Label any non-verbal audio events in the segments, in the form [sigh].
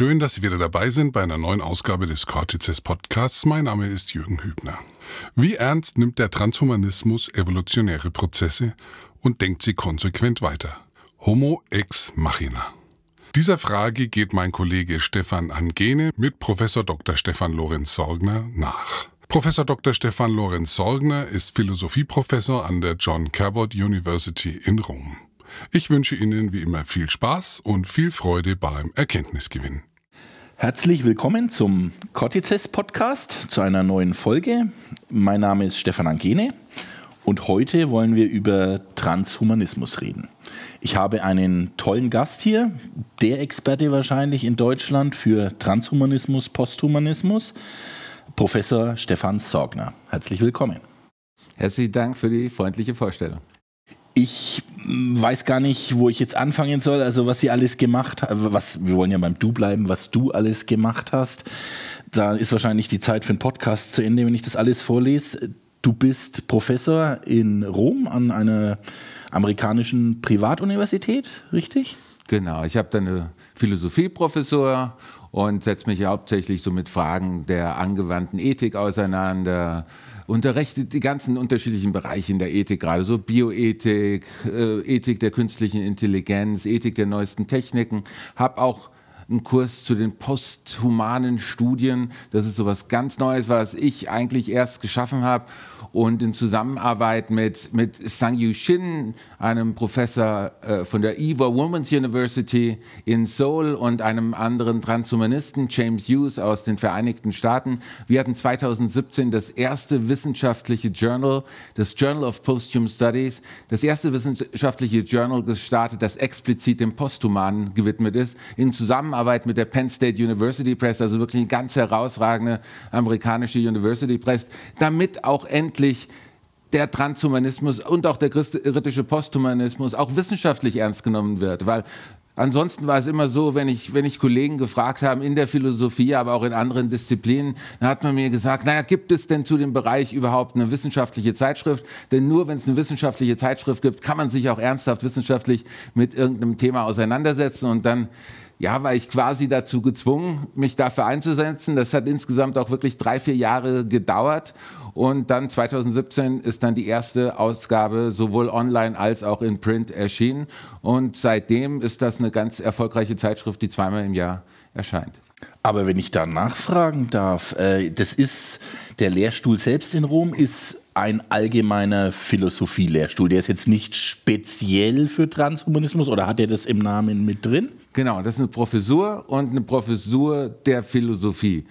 Schön, dass Sie wieder dabei sind bei einer neuen Ausgabe des Cortices Podcasts. Mein Name ist Jürgen Hübner. Wie ernst nimmt der Transhumanismus evolutionäre Prozesse und denkt sie konsequent weiter? Homo ex machina. Dieser Frage geht mein Kollege Stefan Angene mit Professor Dr. Stefan Lorenz Sorgner nach. Professor Dr. Stefan Lorenz Sorgner ist Philosophieprofessor an der John Cabot University in Rom. Ich wünsche Ihnen wie immer viel Spaß und viel Freude beim Erkenntnisgewinn. Herzlich willkommen zum Cortices Podcast, zu einer neuen Folge. Mein Name ist Stefan Angene und heute wollen wir über Transhumanismus reden. Ich habe einen tollen Gast hier, der Experte wahrscheinlich in Deutschland für Transhumanismus, Posthumanismus, Professor Stefan Sorgner. Herzlich willkommen. Herzlichen Dank für die freundliche Vorstellung. Ich weiß gar nicht, wo ich jetzt anfangen soll. Also was sie alles gemacht was wir wollen ja beim Du bleiben, was du alles gemacht hast. Da ist wahrscheinlich die Zeit für einen Podcast zu Ende, wenn ich das alles vorlese. Du bist Professor in Rom an einer amerikanischen Privatuniversität, richtig? Genau, ich habe da eine Philosophieprofessor und setze mich hauptsächlich so mit Fragen der angewandten Ethik auseinander, unterrichtet die ganzen unterschiedlichen Bereiche in der Ethik, gerade so Bioethik, äh, Ethik der künstlichen Intelligenz, Ethik der neuesten Techniken, habe auch einen Kurs zu den posthumanen Studien. Das ist so was ganz Neues, was ich eigentlich erst geschaffen habe und in Zusammenarbeit mit, mit Sang Yu Shin, einem Professor äh, von der Eva Women's University in Seoul und einem anderen Transhumanisten, James Hughes aus den Vereinigten Staaten. Wir hatten 2017 das erste wissenschaftliche Journal, das Journal of Posthuman Studies, das erste wissenschaftliche Journal gestartet, das explizit dem Posthumanen gewidmet ist, in Zusammenarbeit mit der Penn State University Press, also wirklich eine ganz herausragende amerikanische University Press, damit auch endlich letztlich der Transhumanismus und auch der kritische Posthumanismus auch wissenschaftlich ernst genommen wird, weil Ansonsten war es immer so, wenn ich, wenn ich Kollegen gefragt habe, in der Philosophie, aber auch in anderen Disziplinen, dann hat man mir gesagt, naja, gibt es denn zu dem Bereich überhaupt eine wissenschaftliche Zeitschrift? Denn nur wenn es eine wissenschaftliche Zeitschrift gibt, kann man sich auch ernsthaft wissenschaftlich mit irgendeinem Thema auseinandersetzen. Und dann ja, war ich quasi dazu gezwungen, mich dafür einzusetzen. Das hat insgesamt auch wirklich drei, vier Jahre gedauert. Und dann 2017 ist dann die erste Ausgabe sowohl online als auch in Print erschienen. Und seitdem ist das eine ganz erfolgreiche Zeitschrift, die zweimal im Jahr erscheint. Aber wenn ich da nachfragen darf, äh, das ist der Lehrstuhl selbst in Rom ist ein allgemeiner Philosophielehrstuhl. Der ist jetzt nicht speziell für Transhumanismus oder hat er das im Namen mit drin? Genau, das ist eine Professur und eine Professur der Philosophie.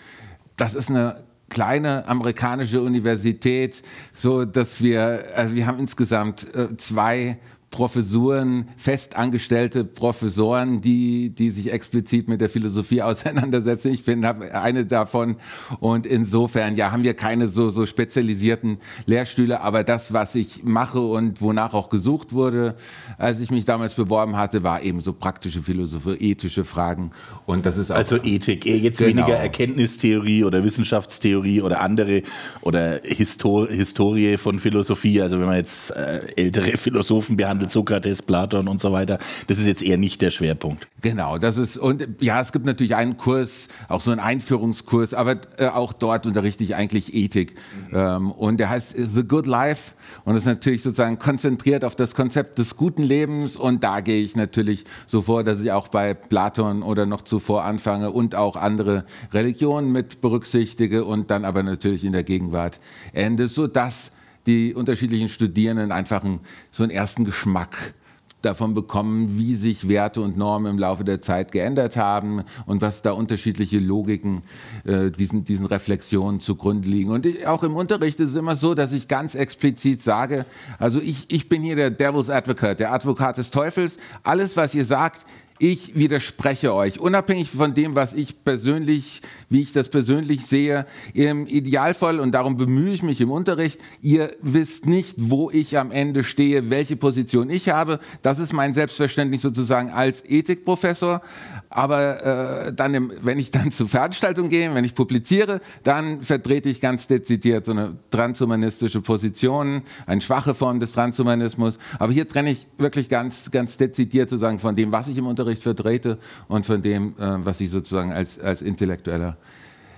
Das ist eine kleine amerikanische Universität, so dass wir, also wir haben insgesamt äh, zwei Professuren, festangestellte Professoren, die, die sich explizit mit der Philosophie [laughs] auseinandersetzen. Ich bin eine davon. Und insofern, ja, haben wir keine so, so spezialisierten Lehrstühle. Aber das, was ich mache und wonach auch gesucht wurde, als ich mich damals beworben hatte, war eben so praktische Philosophie, ethische Fragen. Und das ist auch, Also Ethik, jetzt genau. weniger Erkenntnistheorie oder Wissenschaftstheorie oder andere oder Histor Historie von Philosophie. Also wenn man jetzt äh, ältere Philosophen behandelt, behandelt, Sokrates, Platon und so weiter. Das ist jetzt eher nicht der Schwerpunkt. Genau, das ist, und ja, es gibt natürlich einen Kurs, auch so einen Einführungskurs, aber äh, auch dort unterrichte ich eigentlich Ethik. Mhm. Ähm, und der heißt The Good Life und ist natürlich sozusagen konzentriert auf das Konzept des guten Lebens und da gehe ich natürlich so vor, dass ich auch bei Platon oder noch zuvor anfange und auch andere Religionen mit berücksichtige und dann aber natürlich in der Gegenwart ende, sodass die unterschiedlichen Studierenden einfach einen, so einen ersten Geschmack davon bekommen, wie sich Werte und Normen im Laufe der Zeit geändert haben und was da unterschiedliche Logiken äh, diesen, diesen Reflexionen zugrunde liegen. Und ich, auch im Unterricht ist es immer so, dass ich ganz explizit sage, also ich, ich bin hier der Devil's Advocate, der Advokat des Teufels. Alles, was ihr sagt, ich widerspreche euch, unabhängig von dem, was ich persönlich, wie ich das persönlich sehe, im Idealfall, und darum bemühe ich mich im Unterricht, ihr wisst nicht, wo ich am Ende stehe, welche Position ich habe. Das ist mein Selbstverständnis sozusagen als Ethikprofessor. Aber äh, dann, im, wenn ich dann [laughs] zur Veranstaltung gehe, wenn ich publiziere, dann vertrete ich ganz dezidiert so eine transhumanistische Position, eine schwache Form des Transhumanismus. Aber hier trenne ich wirklich ganz, ganz dezidiert sozusagen von dem, was ich im Unterricht Unterricht vertrete und von dem, äh, was ich sozusagen als, als Intellektueller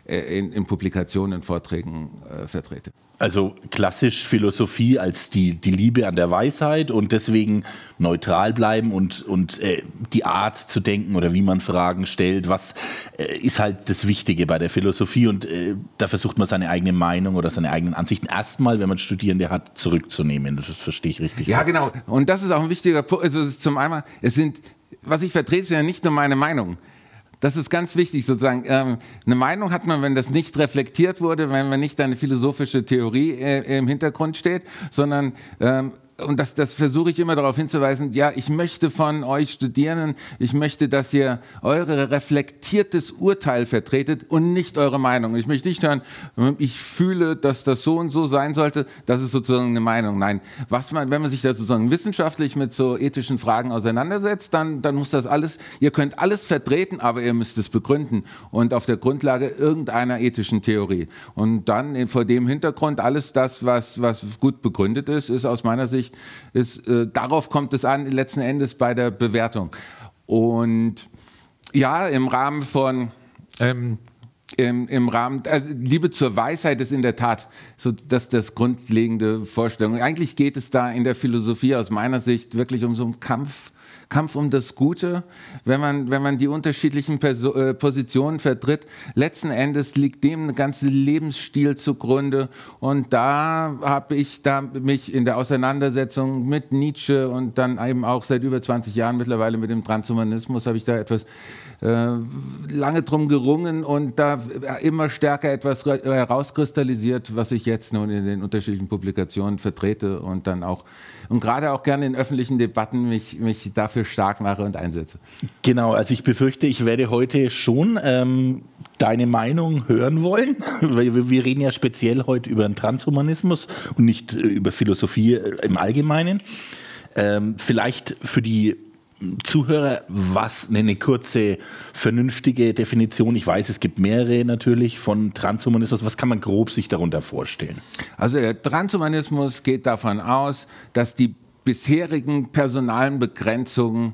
äh, in, in Publikationen, Vorträgen äh, vertrete. Also klassisch Philosophie als die, die Liebe an der Weisheit und deswegen neutral bleiben und, und äh, die Art zu denken oder wie man Fragen stellt, was äh, ist halt das Wichtige bei der Philosophie und äh, da versucht man seine eigene Meinung oder seine eigenen Ansichten erstmal, wenn man Studierende hat, zurückzunehmen. Das verstehe ich richtig. Ja, so. genau. Und das ist auch ein wichtiger Punkt. Also zum einen, es sind, was ich vertrete, ist ja nicht nur meine Meinung. Das ist ganz wichtig sozusagen. Ähm, eine Meinung hat man, wenn das nicht reflektiert wurde, wenn man nicht eine philosophische Theorie äh, im Hintergrund steht, sondern ähm, und das, das versuche ich immer darauf hinzuweisen, ja, ich möchte von euch Studierenden, ich möchte, dass ihr eure reflektiertes Urteil vertretet und nicht eure Meinung. Ich möchte nicht hören, ich fühle, dass das so und so sein sollte, das ist sozusagen eine Meinung. Nein, was man, wenn man sich da sozusagen wissenschaftlich mit so ethischen Fragen auseinandersetzt, dann, dann muss das alles, ihr könnt alles vertreten, aber ihr müsst es begründen und auf der Grundlage irgendeiner ethischen Theorie. Und dann vor dem Hintergrund alles das, was, was gut begründet ist, ist aus meiner Sicht Sicht ist, äh, darauf kommt es an, letzten Endes bei der Bewertung. Und ja, im Rahmen von ähm, im, im, Rahmen, äh, Liebe zur Weisheit ist in der Tat so, dass das grundlegende Vorstellung. Eigentlich geht es da in der Philosophie aus meiner Sicht wirklich um so einen Kampf Kampf um das Gute, wenn man, wenn man die unterschiedlichen Perso äh, Positionen vertritt. Letzten Endes liegt dem ein ganzer Lebensstil zugrunde. Und da habe ich da mich in der Auseinandersetzung mit Nietzsche und dann eben auch seit über 20 Jahren mittlerweile mit dem Transhumanismus habe ich da etwas lange drum gerungen und da immer stärker etwas herauskristallisiert, was ich jetzt nun in den unterschiedlichen Publikationen vertrete und dann auch und gerade auch gerne in öffentlichen Debatten mich, mich dafür stark mache und einsetze. Genau, also ich befürchte, ich werde heute schon ähm, deine Meinung hören wollen. [laughs] Wir, wir reden ja speziell heute über den Transhumanismus und nicht äh, über Philosophie äh, im Allgemeinen. Ähm, vielleicht für die Zuhörer, was eine kurze, vernünftige Definition, ich weiß, es gibt mehrere natürlich, von Transhumanismus, was kann man grob sich darunter vorstellen? Also der Transhumanismus geht davon aus, dass die bisherigen personalen Begrenzungen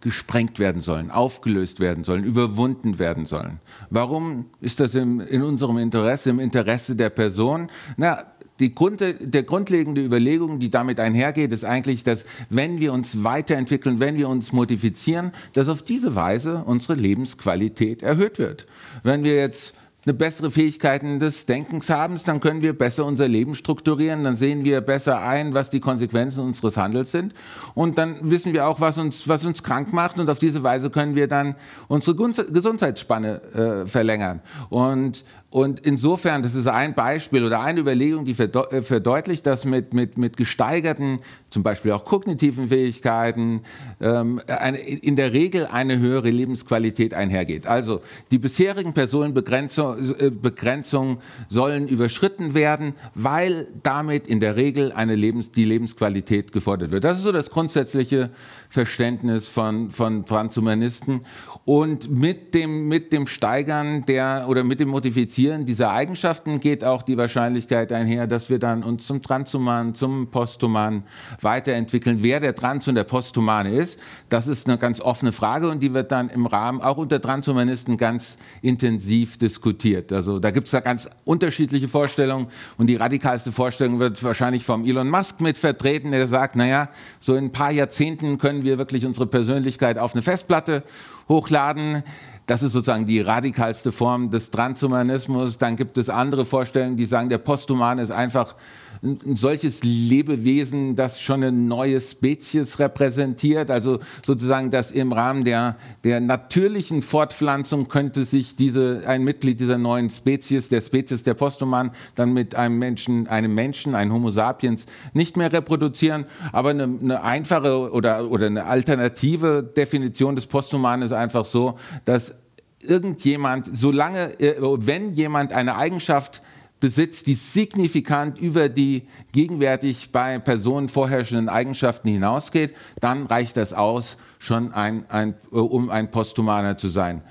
gesprengt werden sollen, aufgelöst werden sollen, überwunden werden sollen. Warum ist das im, in unserem Interesse, im Interesse der Person? Na, die Grund, der grundlegende Überlegung, die damit einhergeht, ist eigentlich, dass wenn wir uns weiterentwickeln, wenn wir uns modifizieren, dass auf diese Weise unsere Lebensqualität erhöht wird. Wenn wir jetzt eine bessere Fähigkeiten des Denkens haben, dann können wir besser unser Leben strukturieren, dann sehen wir besser ein, was die Konsequenzen unseres Handels sind und dann wissen wir auch, was uns, was uns krank macht und auf diese Weise können wir dann unsere Gesundheitsspanne äh, verlängern. Und und insofern, das ist ein Beispiel oder eine Überlegung, die äh, verdeutlicht, dass mit, mit, mit gesteigerten, zum Beispiel auch kognitiven Fähigkeiten, ähm, eine, in der Regel eine höhere Lebensqualität einhergeht. Also die bisherigen Personenbegrenzungen sollen überschritten werden, weil damit in der Regel eine Lebens, die Lebensqualität gefordert wird. Das ist so das grundsätzliche Verständnis von, von Transhumanisten. Und mit dem, mit dem Steigern der oder mit dem Modifizieren dieser Eigenschaften geht auch die Wahrscheinlichkeit einher, dass wir dann uns zum Transhuman, zum Posthuman weiterentwickeln. Wer der Trans- und der Posthumane ist, das ist eine ganz offene Frage und die wird dann im Rahmen auch unter Transhumanisten ganz intensiv diskutiert. Also da gibt es da ganz unterschiedliche Vorstellungen und die radikalste Vorstellung wird wahrscheinlich vom Elon Musk mit vertreten, der sagt, naja, so in ein paar Jahrzehnten können wir wirklich unsere Persönlichkeit auf eine Festplatte hochladen. Das ist sozusagen die radikalste Form des Transhumanismus. Dann gibt es andere Vorstellungen, die sagen, der Posthuman ist einfach ein solches Lebewesen, das schon eine neue Spezies repräsentiert. Also sozusagen, dass im Rahmen der, der natürlichen Fortpflanzung könnte sich diese, ein Mitglied dieser neuen Spezies, der Spezies der Posthuman, dann mit einem Menschen, einem Menschen, einem Homo sapiens, nicht mehr reproduzieren. Aber eine, eine einfache oder, oder eine alternative Definition des Posthuman ist einfach so, dass irgendjemand, solange, äh, wenn jemand eine Eigenschaft besitzt, die signifikant über die gegenwärtig bei Personen vorherrschenden Eigenschaften hinausgeht, dann reicht das aus, schon ein, ein, um ein Posthumaner zu sein.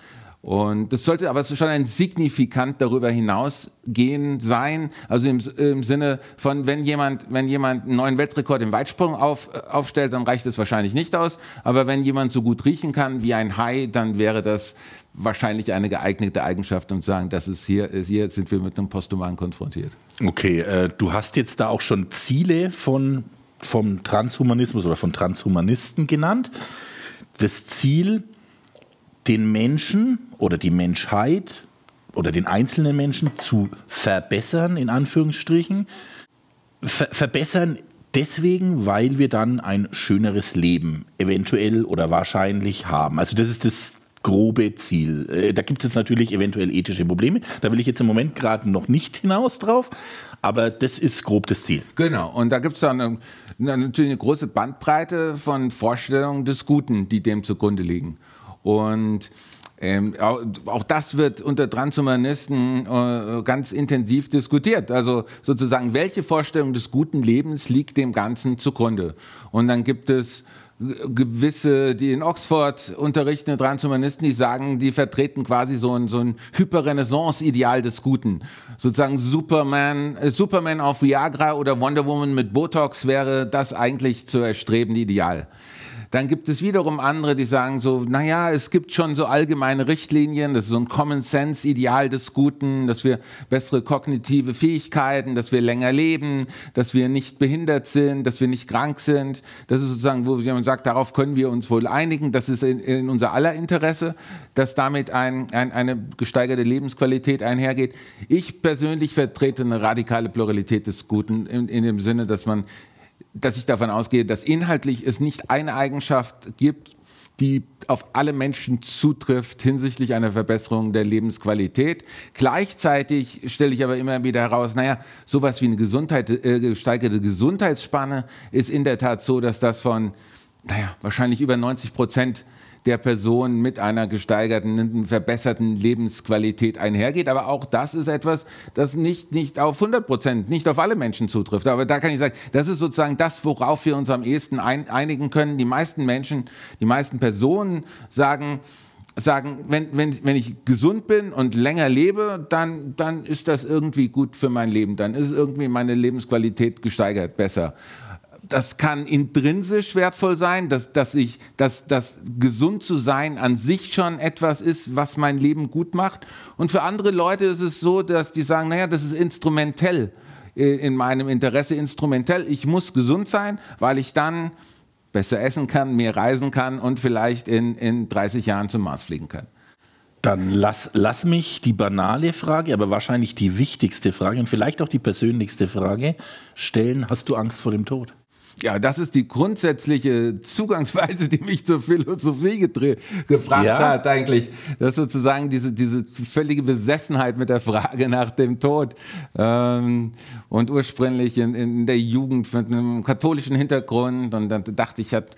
Und das sollte aber schon ein signifikant darüber hinausgehen sein. Also im, im, Sinne von, wenn jemand, wenn jemand einen neuen Weltrekord im Weitsprung auf, aufstellt, dann reicht das wahrscheinlich nicht aus. Aber wenn jemand so gut riechen kann wie ein Hai, dann wäre das wahrscheinlich eine geeignete Eigenschaft und sagen, das ist hier, hier sind wir mit einem Posthuman konfrontiert. Okay, äh, du hast jetzt da auch schon Ziele von, vom Transhumanismus oder von Transhumanisten genannt. Das Ziel, den Menschen oder die Menschheit oder den einzelnen Menschen zu verbessern, in Anführungsstrichen. Ver verbessern deswegen, weil wir dann ein schöneres Leben eventuell oder wahrscheinlich haben. Also das ist das grobe Ziel. Äh, da gibt es jetzt natürlich eventuell ethische Probleme. Da will ich jetzt im Moment gerade noch nicht hinaus drauf, aber das ist grob das Ziel. Genau, und da gibt es dann eine, natürlich eine große Bandbreite von Vorstellungen des Guten, die dem zugrunde liegen. Und ähm, auch, auch, das wird unter Transhumanisten äh, ganz intensiv diskutiert. Also sozusagen, welche Vorstellung des guten Lebens liegt dem Ganzen zugrunde? Und dann gibt es gewisse, die in Oxford unterrichtende Transhumanisten, die sagen, die vertreten quasi so ein, so ein Hyperrenaissance-Ideal des Guten. Sozusagen Superman, äh, Superman auf Viagra oder Wonder Woman mit Botox wäre das eigentlich zu erstrebende Ideal. Dann gibt es wiederum andere, die sagen so, naja, es gibt schon so allgemeine Richtlinien, das ist so ein Common Sense Ideal des Guten, dass wir bessere kognitive Fähigkeiten, dass wir länger leben, dass wir nicht behindert sind, dass wir nicht krank sind. Das ist sozusagen, wo jemand sagt, darauf können wir uns wohl einigen. Das ist in, in unser aller Interesse, dass damit ein, ein, eine gesteigerte Lebensqualität einhergeht. Ich persönlich vertrete eine radikale Pluralität des Guten in, in dem Sinne, dass man dass ich davon ausgehe, dass inhaltlich es nicht eine Eigenschaft gibt, die auf alle Menschen zutrifft hinsichtlich einer Verbesserung der Lebensqualität. Gleichzeitig stelle ich aber immer wieder heraus, naja, sowas wie eine Gesundheit, äh, gesteigerte Gesundheitsspanne ist in der Tat so, dass das von, naja, wahrscheinlich über 90 Prozent der Person mit einer gesteigerten, verbesserten Lebensqualität einhergeht. Aber auch das ist etwas, das nicht, nicht auf 100 Prozent, nicht auf alle Menschen zutrifft. Aber da kann ich sagen, das ist sozusagen das, worauf wir uns am ehesten ein, einigen können. Die meisten Menschen, die meisten Personen sagen, sagen, wenn, wenn, wenn ich gesund bin und länger lebe, dann, dann ist das irgendwie gut für mein Leben. Dann ist irgendwie meine Lebensqualität gesteigert, besser das kann intrinsisch wertvoll sein, dass, dass, ich, dass, dass gesund zu sein an sich schon etwas ist, was mein Leben gut macht. Und für andere Leute ist es so, dass die sagen, naja, das ist instrumentell äh, in meinem Interesse, instrumentell. Ich muss gesund sein, weil ich dann besser essen kann, mehr reisen kann und vielleicht in, in 30 Jahren zum Mars fliegen kann. Dann lass, lass mich die banale Frage, aber wahrscheinlich die wichtigste Frage und vielleicht auch die persönlichste Frage stellen. Hast du Angst vor dem Tod? Ja, das ist die grundsätzliche Zugangsweise, die mich zur Philosophie gebracht ja. hat, eigentlich. Das ist sozusagen diese, diese völlige Besessenheit mit der Frage nach dem Tod. Ähm, und ursprünglich in, in der Jugend mit einem katholischen Hintergrund. Und dann dachte ich, ich hatte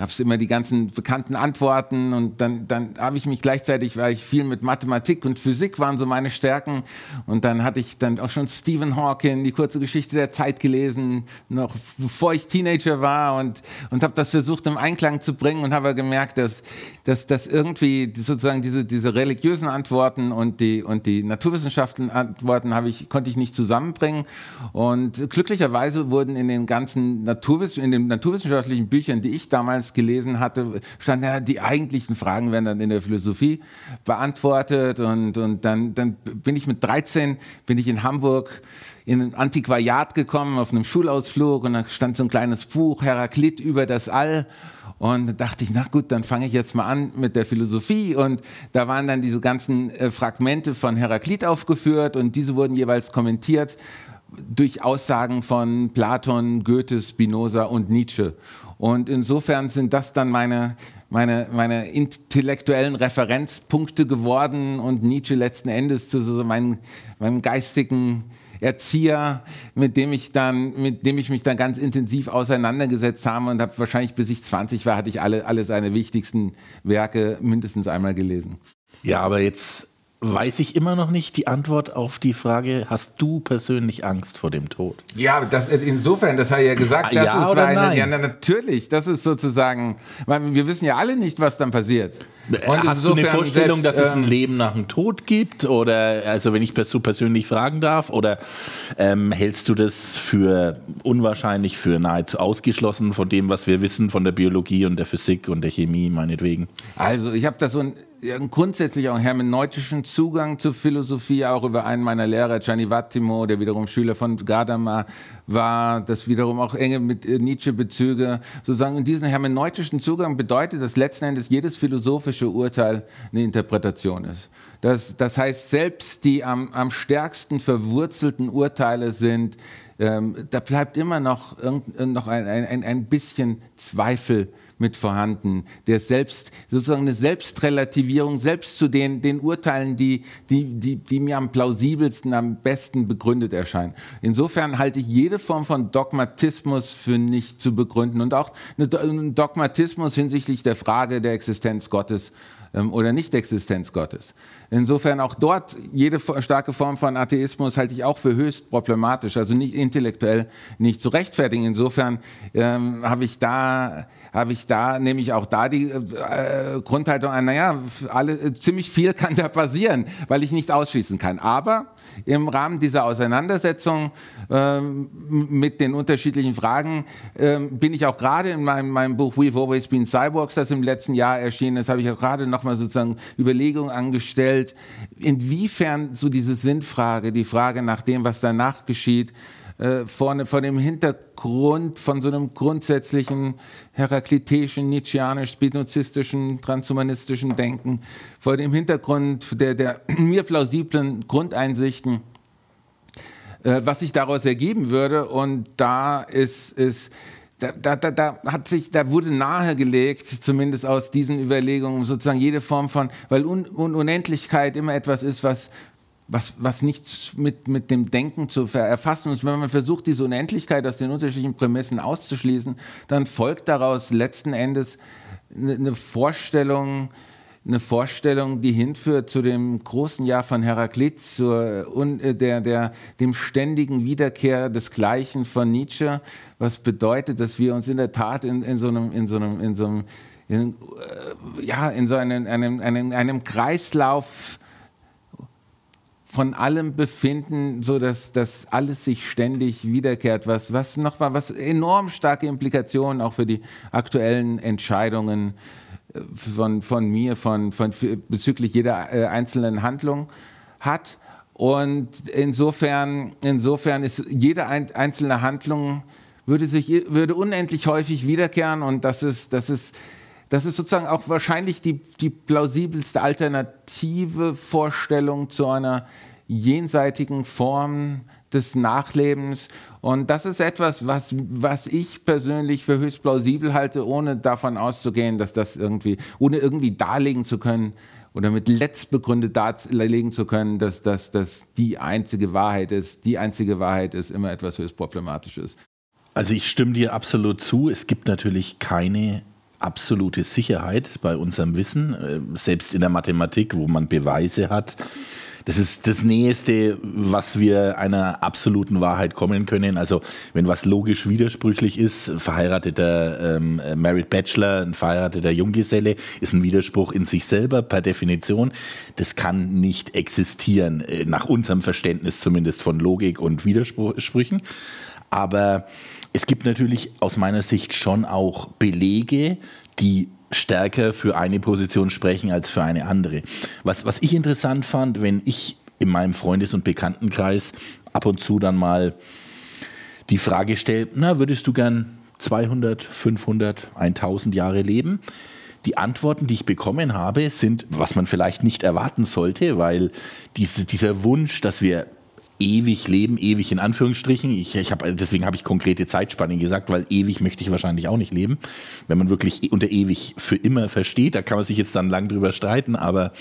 gab es immer die ganzen bekannten Antworten und dann, dann habe ich mich gleichzeitig, weil ich viel mit Mathematik und Physik waren so meine Stärken. Und dann hatte ich dann auch schon Stephen Hawking, die kurze Geschichte der Zeit gelesen, noch bevor ich Teenager war und, und habe das versucht im Einklang zu bringen und habe gemerkt, dass, dass, dass irgendwie sozusagen diese, diese religiösen Antworten und die, und die naturwissenschaftlichen Antworten ich, konnte ich nicht zusammenbringen. Und glücklicherweise wurden in den ganzen Naturwiss in den naturwissenschaftlichen Büchern, die ich damals gelesen hatte, stand ja, die eigentlichen Fragen werden dann in der Philosophie beantwortet und, und dann, dann bin ich mit 13, bin ich in Hamburg in ein Antiquariat gekommen auf einem Schulausflug und da stand so ein kleines Buch, Heraklit über das All. Und da dachte ich, na gut, dann fange ich jetzt mal an mit der Philosophie. Und da waren dann diese ganzen äh, Fragmente von Heraklit aufgeführt und diese wurden jeweils kommentiert durch Aussagen von Platon, Goethe, Spinoza und Nietzsche. Und insofern sind das dann meine, meine, meine intellektuellen Referenzpunkte geworden und Nietzsche letzten Endes zu so meinem, meinem geistigen Erzieher, mit dem ich dann, mit dem ich mich dann ganz intensiv auseinandergesetzt habe und habe wahrscheinlich bis ich 20 war, hatte ich alle, alle seine wichtigsten Werke mindestens einmal gelesen. Ja, aber jetzt weiß ich immer noch nicht die Antwort auf die Frage, hast du persönlich Angst vor dem Tod? Ja, das, insofern, das habe ich ja gesagt, das ja ist oder eine, nein? ja, natürlich, das ist sozusagen, weil wir wissen ja alle nicht, was dann passiert. Und Hast du eine Vorstellung, selbst, dass es ein ähm, Leben nach dem Tod gibt? Oder, also wenn ich das so persönlich fragen darf, oder ähm, hältst du das für unwahrscheinlich, für nahezu ausgeschlossen von dem, was wir wissen von der Biologie und der Physik und der Chemie, meinetwegen? Also ich habe da so einen grundsätzlich auch einen hermeneutischen Zugang zur Philosophie, auch über einen meiner Lehrer, Gianni Vattimo, der wiederum Schüler von Gadamer war, das wiederum auch enge mit äh, Nietzsche-Bezüge. Sozusagen und diesen hermeneutischen Zugang bedeutet, dass letzten Endes jedes philosophische Urteil eine Interpretation ist. Das, das heißt, selbst die am, am stärksten verwurzelten Urteile sind, ähm, da bleibt immer noch, irgend- noch ein, ein, ein bisschen Zweifel mit vorhanden, der selbst, sozusagen eine Selbstrelativierung, selbst zu den, den Urteilen, die, die, die, die mir am plausibelsten, am besten begründet erscheinen. Insofern halte ich jede Form von Dogmatismus für nicht zu begründen und auch einen Dogmatismus hinsichtlich der Frage der Existenz Gottes oder Nicht-Existenz Gottes. Insofern auch dort jede starke Form von Atheismus halte ich auch für höchst problematisch, also nicht intellektuell nicht zu rechtfertigen. Insofern ähm, habe ich da habe ich da nämlich auch da die äh, Grundhaltung an, naja, alle, äh, ziemlich viel [laughs] kann da passieren, weil ich nichts ausschließen kann. Aber im Rahmen dieser Auseinandersetzung ähm, mit den unterschiedlichen Fragen ähm, bin ich auch gerade in meinem, meinem Buch We've Always Been Cyborgs, das im letzten Jahr erschienen ist, habe ich auch gerade nochmal sozusagen Überlegungen angestellt, inwiefern so diese Sinnfrage, die Frage nach dem, was danach geschieht, äh, vor, dem Hintergrund von so einem grundsätzlichen heraklitischen, nietzscheanisch-spinozistischen, transhumanistischen Denken, vor dem Hintergrund der, der [clears throat] mir plausiblen Grundeinsichten, äh, was sich daraus ergeben würde. Und da ist, ist da, da, da, da hat sich, da wurde nahegelegt, zumindest aus diesen Überlegungen, sozusagen jede Form von, weil Un, Un, Unendlichkeit immer etwas ist, was was, was nichts mit, mit dem Denken zu erfassen ist. Wenn man versucht, diese Unendlichkeit aus den unterschiedlichen Prämissen auszuschließen, dann folgt daraus letzten Endes eine, eine Vorstellung, eine Vorstellung, die hinführt zu dem großen Jahr von Heraklit, zur, äh, der, der, dem ständigen Wiederkehr des Gleichen von Nietzsche, was bedeutet, dass wir uns in der Tat in, in so einem, in so einem, in so einem in, äh, ja, in so einem, einem, einem, einem Kreislauf von allem befinden, so dass das alles sich ständig wiederkehrt, was, was noch mal, was enorm starke Implikationen auch für die aktuellen Entscheidungen äh, von, von mir, von, von, bezüglich jeder äh, einzelnen Handlung hat. Und insofern, insofern ist jede ein, einzelne Handlung würde sich würde unendlich häufig wiederkehren und das ist, das ist das ist sozusagen auch wahrscheinlich die, die plausibelste alternative Vorstellung zu einer jenseitigen Form des Nachlebens. Und das ist etwas, was, was ich persönlich für höchst plausibel halte, ohne davon auszugehen, dass das irgendwie, ohne irgendwie darlegen zu können oder mit letztbegründet darlegen zu können, dass das dass die einzige Wahrheit ist. Die einzige Wahrheit ist immer etwas höchst Problematisches. Also ich stimme dir absolut zu. Es gibt natürlich keine absolute Sicherheit bei unserem Wissen, äh, selbst in der Mathematik, wo man Beweise hat. Das ist das Näheste, was wir einer absoluten Wahrheit kommen können. Also wenn was logisch widersprüchlich ist, verheirateter ähm, Married Bachelor, ein verheirateter Junggeselle, ist ein Widerspruch in sich selber per Definition. Das kann nicht existieren, äh, nach unserem Verständnis zumindest von Logik und Widersprüchen. Aber es gibt natürlich aus meiner Sicht schon auch Belege, die stärker für eine Position sprechen als für eine andere. Was, was ich interessant fand, wenn ich in meinem Freundes- und Bekanntenkreis ab und zu dann mal die Frage stelle, na, würdest du gern 200, 500, 1000 Jahre leben? Die Antworten, die ich bekommen habe, sind, was man vielleicht nicht erwarten sollte, weil diese, dieser Wunsch, dass wir ewig leben, ewig in Anführungsstrichen. Ich, ich hab, deswegen habe ich konkrete Zeitspannen gesagt, weil ewig möchte ich wahrscheinlich auch nicht leben. Wenn man wirklich unter ewig für immer versteht, da kann man sich jetzt dann lang drüber streiten, aber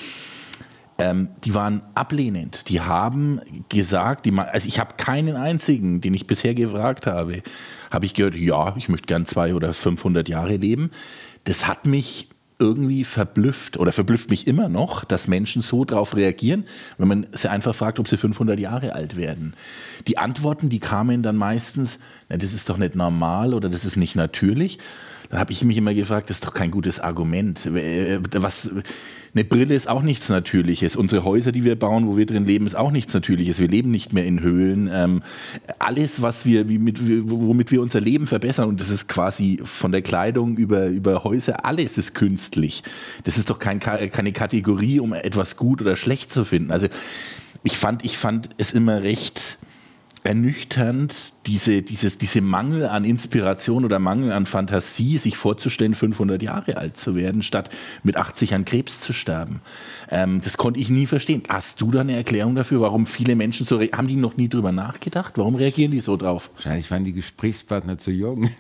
ähm, die waren ablehnend. Die haben gesagt, die, also ich habe keinen einzigen, den ich bisher gefragt habe, habe ich gehört, ja, ich möchte gern zwei oder 500 Jahre leben. Das hat mich irgendwie verblüfft oder verblüfft mich immer noch, dass Menschen so darauf reagieren, wenn man sie einfach fragt, ob sie 500 Jahre alt werden. Die Antworten, die kamen dann meistens, na, das ist doch nicht normal oder das ist nicht natürlich. Dann habe ich mich immer gefragt, das ist doch kein gutes Argument. Äh, was, eine Brille ist auch nichts Natürliches. Unsere Häuser, die wir bauen, wo wir drin leben, ist auch nichts Natürliches. Wir leben nicht mehr in Höhlen. Ähm, alles, was wir, mit, womit wir unser Leben verbessern, und das ist quasi von der Kleidung über, über Häuser, alles ist künstlich. Das ist doch kein, keine Kategorie, um etwas gut oder schlecht zu finden. Also ich fand, ich fand es immer recht ernüchternd, diese, dieses, diese Mangel an Inspiration oder Mangel an Fantasie, sich vorzustellen, 500 Jahre alt zu werden, statt mit 80 an Krebs zu sterben. Ähm, das konnte ich nie verstehen. Hast du da eine Erklärung dafür, warum viele Menschen so, haben die noch nie drüber nachgedacht? Warum reagieren die so drauf? Wahrscheinlich waren die Gesprächspartner zu jung. [laughs]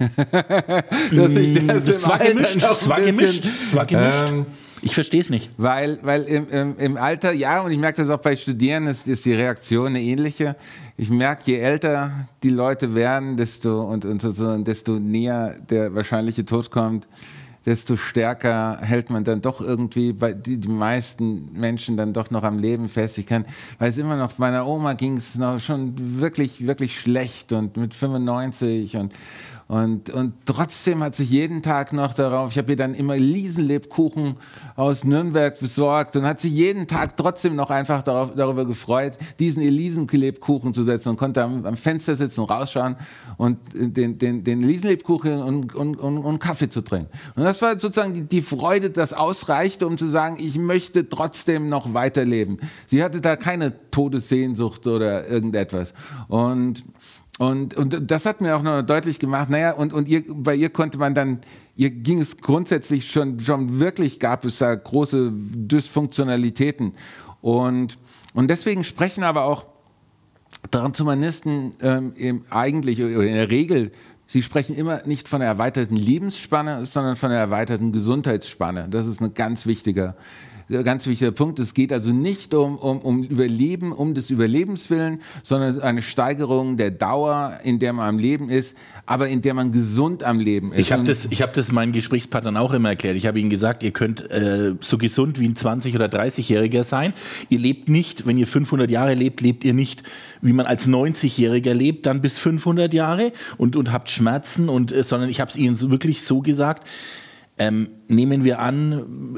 Ich das, das, war gemischt, das war gemischt. Das war gemischt. Ähm, ich verstehe es nicht. Weil, weil im, im, im, Alter, ja, und ich merke das auch bei Studierenden, ist, ist die Reaktion eine ähnliche. Ich merke, je älter die Leute werden, desto, und, und, und desto näher der wahrscheinliche Tod kommt, desto stärker hält man dann doch irgendwie bei die, die meisten Menschen dann doch noch am Leben fest. Ich kann, weil es immer noch, meiner Oma ging es noch schon wirklich, wirklich schlecht und mit 95 und, und, und trotzdem hat sich jeden Tag noch darauf, ich habe ihr dann immer Liesenlebkuchen aus Nürnberg besorgt und hat sich jeden Tag trotzdem noch einfach darauf, darüber gefreut, diesen Elisenlebkuchen zu setzen und konnte am, am Fenster sitzen und rausschauen und den, den, den Elisenlebkuchen und, und, und, und Kaffee zu trinken. Und das war sozusagen die, die Freude, das ausreichte, um zu sagen, ich möchte trotzdem noch weiterleben. Sie hatte da keine Todessehnsucht oder irgendetwas. Und und, und das hat mir auch noch deutlich gemacht, naja, und, und ihr, bei ihr konnte man dann, ihr ging es grundsätzlich schon, schon wirklich, gab es da große Dysfunktionalitäten. Und, und deswegen sprechen aber auch Transhumanisten ähm, eigentlich oder in der Regel, sie sprechen immer nicht von der erweiterten Lebensspanne, sondern von der erweiterten Gesundheitsspanne. Das ist ein ganz wichtiger ganz wichtiger Punkt. Es geht also nicht um, um, um Überleben, um des Überlebens willen, sondern eine Steigerung der Dauer, in der man am Leben ist, aber in der man gesund am Leben ist. Ich habe das, hab das meinen Gesprächspartnern auch immer erklärt. Ich habe ihnen gesagt, ihr könnt äh, so gesund wie ein 20- oder 30-Jähriger sein. Ihr lebt nicht, wenn ihr 500 Jahre lebt, lebt ihr nicht, wie man als 90-Jähriger lebt, dann bis 500 Jahre und, und habt Schmerzen, und, äh, sondern ich habe es ihnen wirklich so gesagt. Ähm, nehmen wir an,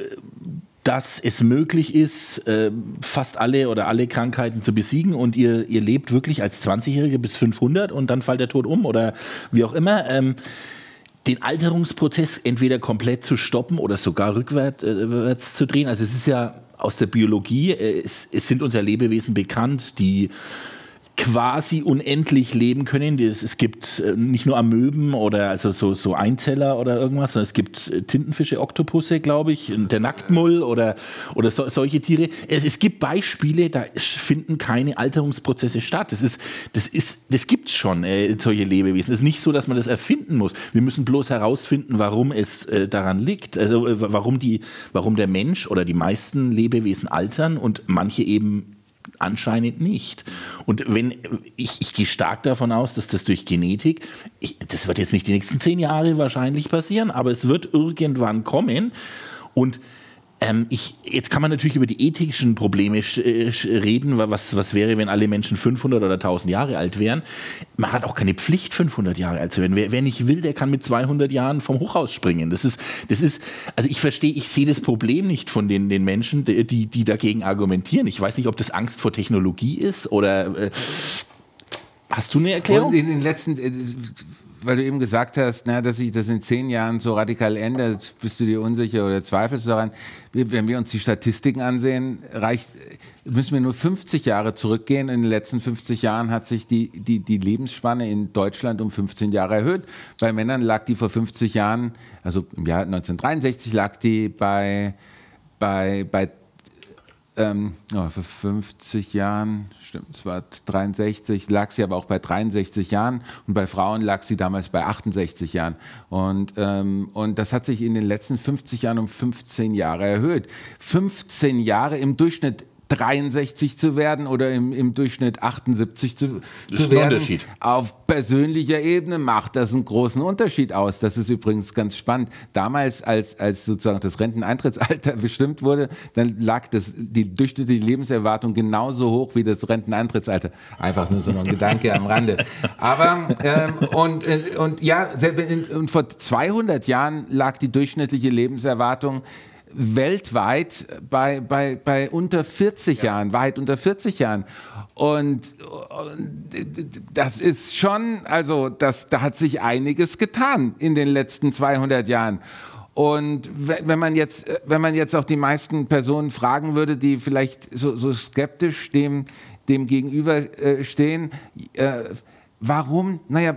dass es möglich ist, äh, fast alle oder alle Krankheiten zu besiegen und ihr, ihr lebt wirklich als 20-Jährige bis 500 und dann fällt der Tod um oder wie auch immer. Ähm, den Alterungsprozess entweder komplett zu stoppen oder sogar rückwärts äh, zu drehen. Also es ist ja aus der Biologie, äh, es, es sind uns ja Lebewesen bekannt, die quasi unendlich leben können. Es gibt äh, nicht nur Amöben oder also so, so Einzeller oder irgendwas, sondern es gibt äh, Tintenfische, Oktopusse, glaube ich, der Nacktmull oder, oder so, solche Tiere. Es, es gibt Beispiele, da finden keine Alterungsprozesse statt. Das, ist, das, ist, das gibt es schon, äh, solche Lebewesen. Es ist nicht so, dass man das erfinden muss. Wir müssen bloß herausfinden, warum es äh, daran liegt. Also äh, warum, die, warum der Mensch oder die meisten Lebewesen altern und manche eben Anscheinend nicht. Und wenn ich, ich gehe stark davon aus, dass das durch Genetik, ich, das wird jetzt nicht die nächsten zehn Jahre wahrscheinlich passieren, aber es wird irgendwann kommen. Und ähm, ich, jetzt kann man natürlich über die ethischen Probleme äh, reden, was, was wäre, wenn alle Menschen 500 oder 1000 Jahre alt wären. Man hat auch keine Pflicht, 500 Jahre alt zu werden. Wer, wer nicht will, der kann mit 200 Jahren vom Hochhaus springen. Das ist, das ist, also ich verstehe, ich sehe das Problem nicht von den, den Menschen, die, die dagegen argumentieren. Ich weiß nicht, ob das Angst vor Technologie ist oder äh, Hast du eine Erklärung? Und in den letzten, äh, weil du eben gesagt hast, na, dass sich das in zehn Jahren so radikal ändert, bist du dir unsicher oder zweifelst daran? Wenn wir uns die Statistiken ansehen, reicht, müssen wir nur 50 Jahre zurückgehen. In den letzten 50 Jahren hat sich die, die, die Lebensspanne in Deutschland um 15 Jahre erhöht. Bei Männern lag die vor 50 Jahren, also im Jahr 1963 lag die bei, bei, bei ähm, oh, vor 50 Jahren, stimmt, es war 63, lag sie aber auch bei 63 Jahren und bei Frauen lag sie damals bei 68 Jahren. Und, ähm, und das hat sich in den letzten 50 Jahren um 15 Jahre erhöht. 15 Jahre im Durchschnitt 63 zu werden oder im, im Durchschnitt 78 zu, Das zu ist ein werden. Unterschied. Auf persönlicher Ebene macht das einen großen Unterschied aus. Das ist übrigens ganz spannend. Damals, als, als sozusagen das Renteneintrittsalter [laughs] bestimmt wurde, dann lag das, die durchschnittliche Lebenserwartung genauso hoch wie das Renteneintrittsalter. Einfach nur so ein Gedanke am Rande. Aber, ähm, und, äh, und ja, und vor 200 Jahren lag die durchschnittliche Lebenserwartung weltweit bei, bei, bei unter 40 ja. Jahren, weit unter 40 Jahren. Und, und, das ist schon, also das, da hat sich einiges getan in den letzten 200 Jahren. Und wenn man jetzt, wenn man jetzt auch die meisten Personen fragen würde, die vielleicht so, so skeptisch dem, dem gegenüberstehen, äh, warum, naja,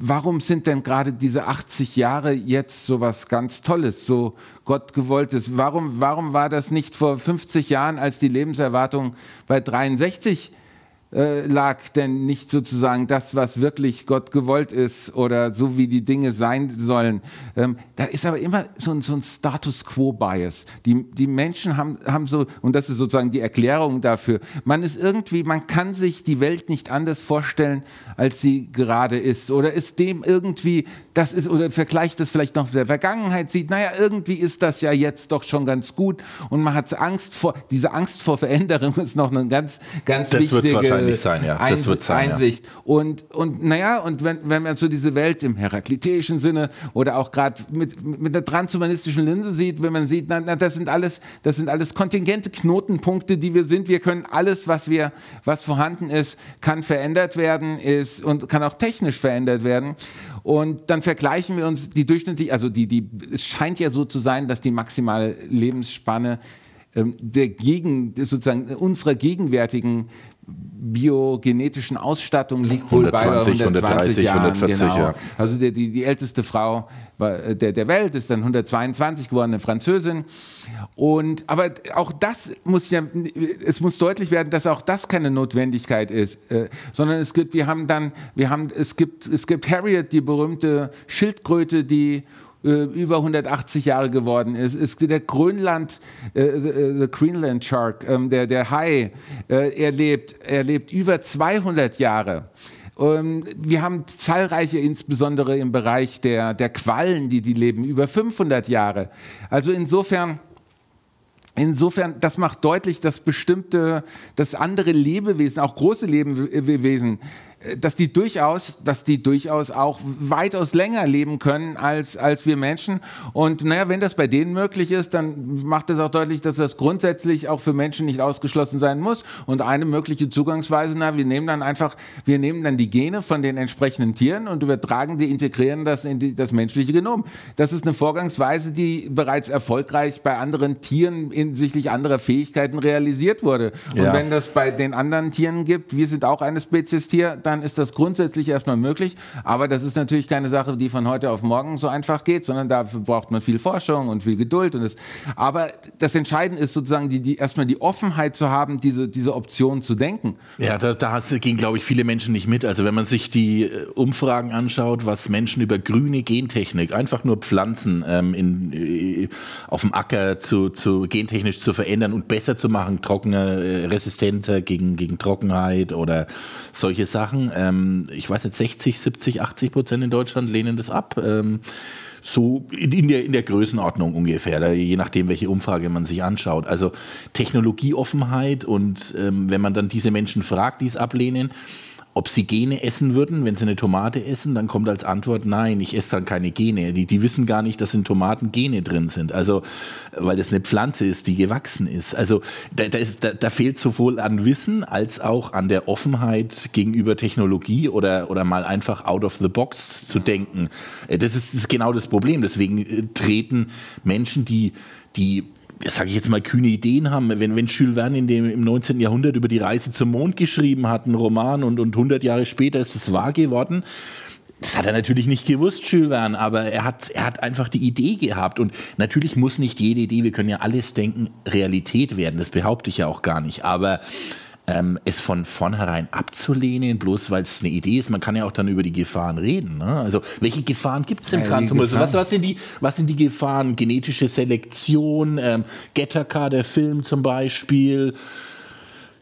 warum sind denn gerade diese 80 Jahre jetzt so was ganz Tolles, so Gottgewolltes? Warum, warum war das nicht vor 50 Jahren, als die Lebenserwartung bei 63 äh, lag denn nicht sozusagen das, was wirklich Gott gewollt ist oder so wie die Dinge sein sollen. Ähm, da ist aber immer so ein, so ein Status Quo-Bias. Die, die Menschen haben, haben so, und das ist sozusagen die Erklärung dafür, man ist irgendwie, man kann sich die Welt nicht anders vorstellen, als sie gerade ist. Oder ist dem irgendwie, das ist, oder vergleicht das vielleicht noch mit der Vergangenheit, sieht, naja, irgendwie ist das ja jetzt doch schon ganz gut und man hat Angst vor, diese Angst vor Veränderung [laughs] ist noch eine ganz, ganz das wichtige wahrscheinlich sein, ja. Das wird sein, Einsicht. Ja. Und, und naja, und wenn, wenn man so diese Welt im herakliteischen Sinne oder auch gerade mit, mit einer transhumanistischen Linse sieht, wenn man sieht, na, na, das sind alles, das sind alles kontingente Knotenpunkte, die wir sind. Wir können alles, was wir, was vorhanden ist, kann verändert werden, ist und kann auch technisch verändert werden. Und dann vergleichen wir uns die durchschnittlich, also die, die, es scheint ja so zu sein, dass die maximale Lebensspanne ähm, der gegen, sozusagen unserer gegenwärtigen biogenetischen Ausstattung liegt wohl 120, bei 120 130, Jahren. 140, genau. ja. Also die, die, die älteste Frau der, der Welt ist dann 122 geworden, eine Französin. Und, aber auch das muss ja, es muss deutlich werden, dass auch das keine Notwendigkeit ist, äh, sondern es gibt, wir haben dann, wir haben, es gibt, es gibt Harriet, die berühmte Schildkröte, die äh, über 180 Jahre geworden ist. ist der Grönland, äh, äh, the Greenland Shark, ähm, der, der Hai, äh, er, lebt, er lebt über 200 Jahre. Ähm, wir haben zahlreiche, insbesondere im Bereich der, der Quallen, die, die leben, über 500 Jahre. Also insofern, Insofern, das macht deutlich, dass bestimmte, dass andere Lebewesen, auch große Lebewesen, dass die durchaus, dass die durchaus auch weitaus länger leben können als, als wir Menschen. Und naja, wenn das bei denen möglich ist, dann macht das auch deutlich, dass das grundsätzlich auch für Menschen nicht ausgeschlossen sein muss. Und eine mögliche Zugangsweise, na, wir nehmen dann einfach, wir nehmen dann die Gene von den entsprechenden Tieren und übertragen die, integrieren das in die, das menschliche Genom. Das ist eine Vorgangsweise, die bereits erfolgreich bei anderen Tieren hinsichtlich anderer Fähigkeiten realisiert wurde. Und ja. wenn das bei den anderen Tieren gibt, wir sind auch eine Spezies Tier, dann ist das grundsätzlich erstmal möglich. Aber das ist natürlich keine Sache, die von heute auf morgen so einfach geht, sondern dafür braucht man viel Forschung und viel Geduld. Und das, aber das Entscheidende ist sozusagen die, die, erstmal die Offenheit zu haben, diese, diese Option zu denken. Ja, da, da gehen, glaube ich, viele Menschen nicht mit. Also wenn man sich die äh, Umfragen anschaut, was Menschen über grüne Gentechnik, einfach nur Pflanzen ähm, in, äh, auf dem Acker zu, zu gentechnisch zu verändern und besser zu machen, trockener, äh, resistenter gegen, gegen Trockenheit oder solche Sachen, machen. Ähm, ich weiß jetzt 60, 70, 80 Prozent in Deutschland lehnen das ab. Ähm, so in der, in der Größenordnung ungefähr, je nachdem, welche Umfrage man sich anschaut. Also Technologieoffenheit und ähm, wenn man dann diese Menschen fragt, die es ablehnen, ob sie Gene essen würden, wenn sie eine Tomate essen, dann kommt als Antwort, nein, ich esse dann keine Gene. Die, die wissen gar nicht, dass in Tomaten Gene drin sind. Also, weil das eine Pflanze ist, die gewachsen ist. Also, da, da, ist, da, da fehlt sowohl an Wissen als auch an der Offenheit gegenüber Technologie oder, oder mal einfach out of the box zu denken. Äh, das ist, ist genau das Problem. Deswegen äh, treten Menschen, die, die sage ich jetzt mal, kühne Ideen haben. Wenn, wenn Jules Verne in dem, im 19. Jahrhundert über die Reise zum Mond geschrieben hat, einen Roman, und, und 100 Jahre später ist es wahr geworden, das hat er natürlich nicht gewusst, Jules Verne, aber er hat, er hat einfach die Idee gehabt. Und natürlich muss nicht jede Idee, wir können ja alles denken, Realität werden. Das behaupte ich ja auch gar nicht. Aber ähm, es von vornherein abzulehnen, bloß weil es eine Idee ist. Man kann ja auch dann über die Gefahren reden. Ne? Also welche Gefahren gibt es im ja, Transhumanismus? Was, was, sind die, was sind die Gefahren? Genetische Selektion, ähm, Gattaca, der Film zum Beispiel.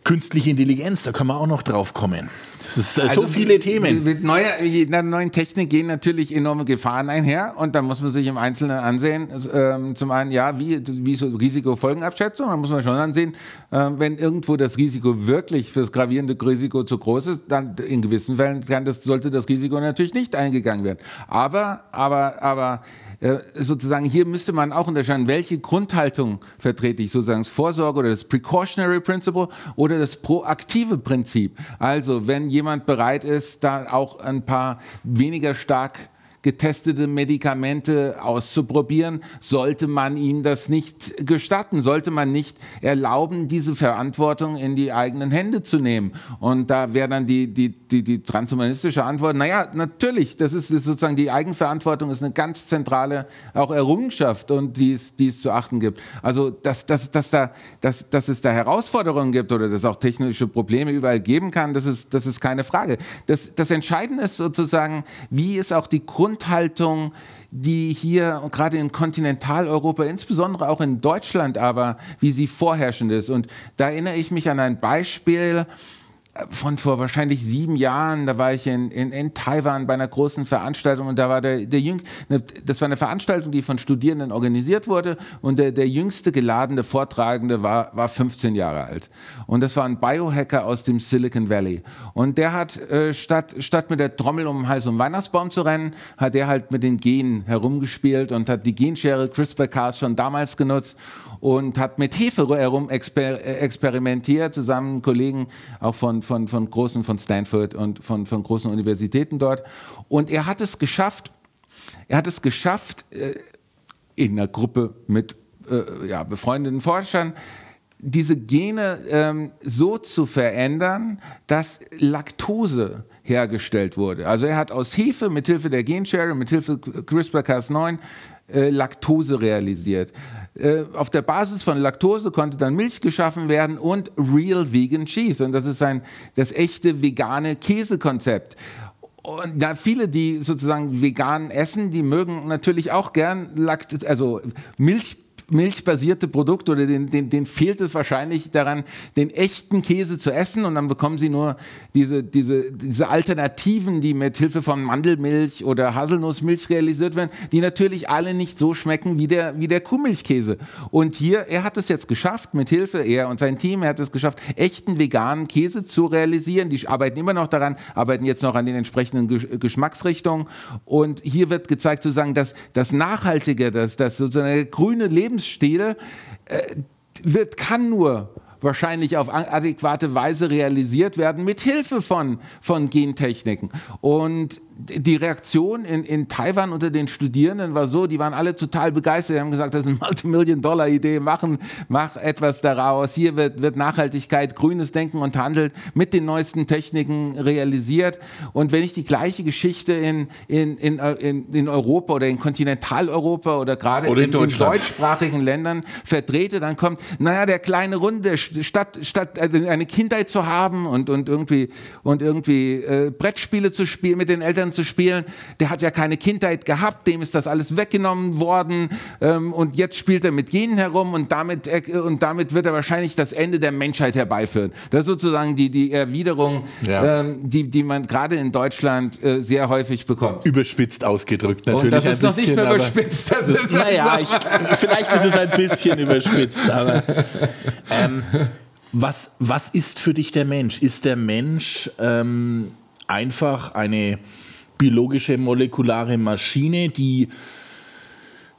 Künstliche Intelligenz, da können wir auch noch drauf kommen. Das ist äh, also so viele Themen. Mit neuer, jeder neuen Technik gehen natürlich enorme Gefahren einher und da muss man sich im Einzelnen ansehen. Ähm, zum einen, ja, wie, wie so Risikofolgenabschätzung, da muss man schon ansehen, äh, wenn irgendwo das Risiko wirklich fürs gravierende Risiko zu groß ist, dann in gewissen Fällen kann das, sollte das Risiko natürlich nicht eingegangen werden. Aber, aber, aber sozusagen hier müsste man auch unterscheiden, welche Grundhaltung vertrete ich, sozusagen das Vorsorge oder das Precautionary Principle oder das proaktive Prinzip. Also wenn jemand bereit ist, da auch ein paar weniger stark getestete Medikamente auszuprobieren, sollte man ihm das nicht gestatten, sollte man nicht erlauben, diese Verantwortung in die eigenen Hände zu nehmen. Und da wäre dann die, die, die, die transhumanistische Antwort, naja, natürlich, das ist, sozusagen die Eigenverantwortung ist eine ganz zentrale auch Errungenschaft und die es, die es zu achten gibt. Also, dass, dass, dass, da, dass, dass es da Herausforderungen gibt oder dass es auch technische Probleme überall geben kann, das ist, das ist keine Frage. Das, das Entscheidende ist sozusagen, wie ist auch die Grund Grundhaltung, die hier gerade in Kontinentaleuropa, insbesondere auch in Deutschland aber, wie sie vorherrschend ist. Und da erinnere ich mich an ein Beispiel, von vor wahrscheinlich sieben Jahren, da war ich in, in, in Taiwan bei einer großen Veranstaltung und da war der, der Jüng, ne, das war eine Veranstaltung, die von Studierenden organisiert wurde und der, der jüngste geladene Vortragende war, war 15 Jahre alt. Und das war ein Biohacker aus dem Silicon Valley. Und der hat, äh, statt, statt mit der Trommel um den Hals um Weihnachtsbaum zu rennen, hat er halt mit den Genen herumgespielt und hat die Genschere CRISPR-Cas schon damals genutzt und hat mit Hefe herum exper äh, experimentiert, zusammen mit Kollegen auch von, von, von großen, von Stanford und von, von großen Universitäten dort. Und er hat es geschafft, er hat es geschafft, äh, in einer Gruppe mit äh, ja, befreundeten Forschern, diese Gene ähm, so zu verändern, dass Laktose hergestellt wurde. Also er hat aus Hefe mithilfe der Genschere, mithilfe CRISPR-Cas9 äh, Laktose realisiert. Äh, auf der Basis von Laktose konnte dann Milch geschaffen werden und Real Vegan Cheese. Und das ist ein, das echte vegane Käsekonzept. Und da viele, die sozusagen vegan essen, die mögen natürlich auch gern Lakt also Milch milchbasierte Produkte oder den, den, den fehlt es wahrscheinlich daran, den echten Käse zu essen und dann bekommen sie nur diese, diese, diese Alternativen, die mit Hilfe von Mandelmilch oder Haselnussmilch realisiert werden, die natürlich alle nicht so schmecken wie der, wie der Kuhmilchkäse. Und hier, er hat es jetzt geschafft, mit Hilfe, er und sein Team, er hat es geschafft, echten veganen Käse zu realisieren. Die arbeiten immer noch daran, arbeiten jetzt noch an den entsprechenden Geschmacksrichtungen. Und hier wird gezeigt, sozusagen, dass das Nachhaltige, dass das sozusagen grüne Leben Lebensstil äh, wird, kann nur wahrscheinlich auf adäquate Weise realisiert werden mit Hilfe von, von Gentechniken. Und die Reaktion in, in Taiwan unter den Studierenden war so, die waren alle total begeistert. Die haben gesagt, das ist eine Multimillion-Dollar-Idee, machen, mach etwas daraus. Hier wird, wird Nachhaltigkeit, grünes Denken und Handeln mit den neuesten Techniken realisiert. Und wenn ich die gleiche Geschichte in, in, in, in, in Europa oder in Kontinentaleuropa oder gerade in, in, deutschsprachigen Ländern vertrete, dann kommt, naja, der kleine Runde, statt, statt eine Kindheit zu haben und, und irgendwie, und irgendwie äh, Brettspiele zu spielen mit den Eltern, Eltern zu spielen. Der hat ja keine Kindheit gehabt, dem ist das alles weggenommen worden ähm, und jetzt spielt er mit Genen herum und damit, äh, und damit wird er wahrscheinlich das Ende der Menschheit herbeiführen. Das ist sozusagen die, die Erwiderung, ja. ähm, die, die man gerade in Deutschland äh, sehr häufig bekommt. Überspitzt ausgedrückt natürlich. Und das ist noch nicht mehr überspitzt. Das, das ist, naja, ich, vielleicht ist es ein bisschen überspitzt, aber ähm, was, was ist für dich der Mensch? Ist der Mensch ähm, einfach eine biologische molekulare Maschine, die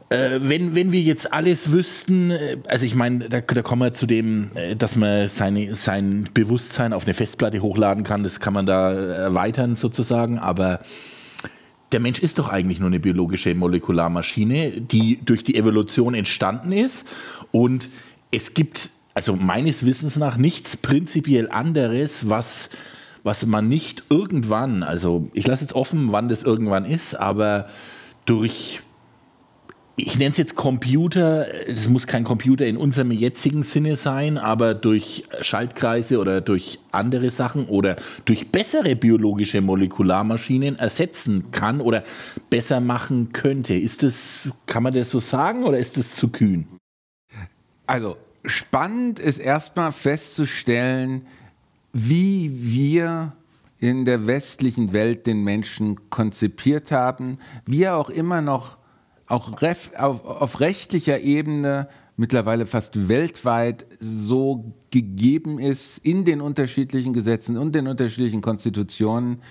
äh, wenn, wenn wir jetzt alles wüssten, äh, also ich meine, da, da kommen wir zu dem, äh, dass man seine, sein Bewusstsein auf eine Festplatte hochladen kann, das kann man da erweitern sozusagen, aber der Mensch ist doch eigentlich nur eine biologische Molekularmaschine, die durch die Evolution entstanden ist. Und es gibt also meines Wissens nach nichts prinzipiell anderes, was was man nicht irgendwann, also ich lasse jetzt offen, wann das irgendwann ist, aber durch ich nenne es jetzt Computer, es muss kein Computer in unserem jetzigen Sinne sein, aber durch Schaltkreise oder durch andere Sachen oder durch bessere biologische Molekularmaschinen ersetzen kann oder besser machen könnte. Ist das, kann man das so sagen oder ist das zu kühn? Also spannend ist erstmal festzustellen, wie wir in der westlichen Welt den Menschen konzipiert haben, wie er auch immer noch auch ref, auf, auf rechtlicher Ebene mittlerweile fast weltweit so gegeben ist in den unterschiedlichen Gesetzen und den unterschiedlichen Konstitutionen.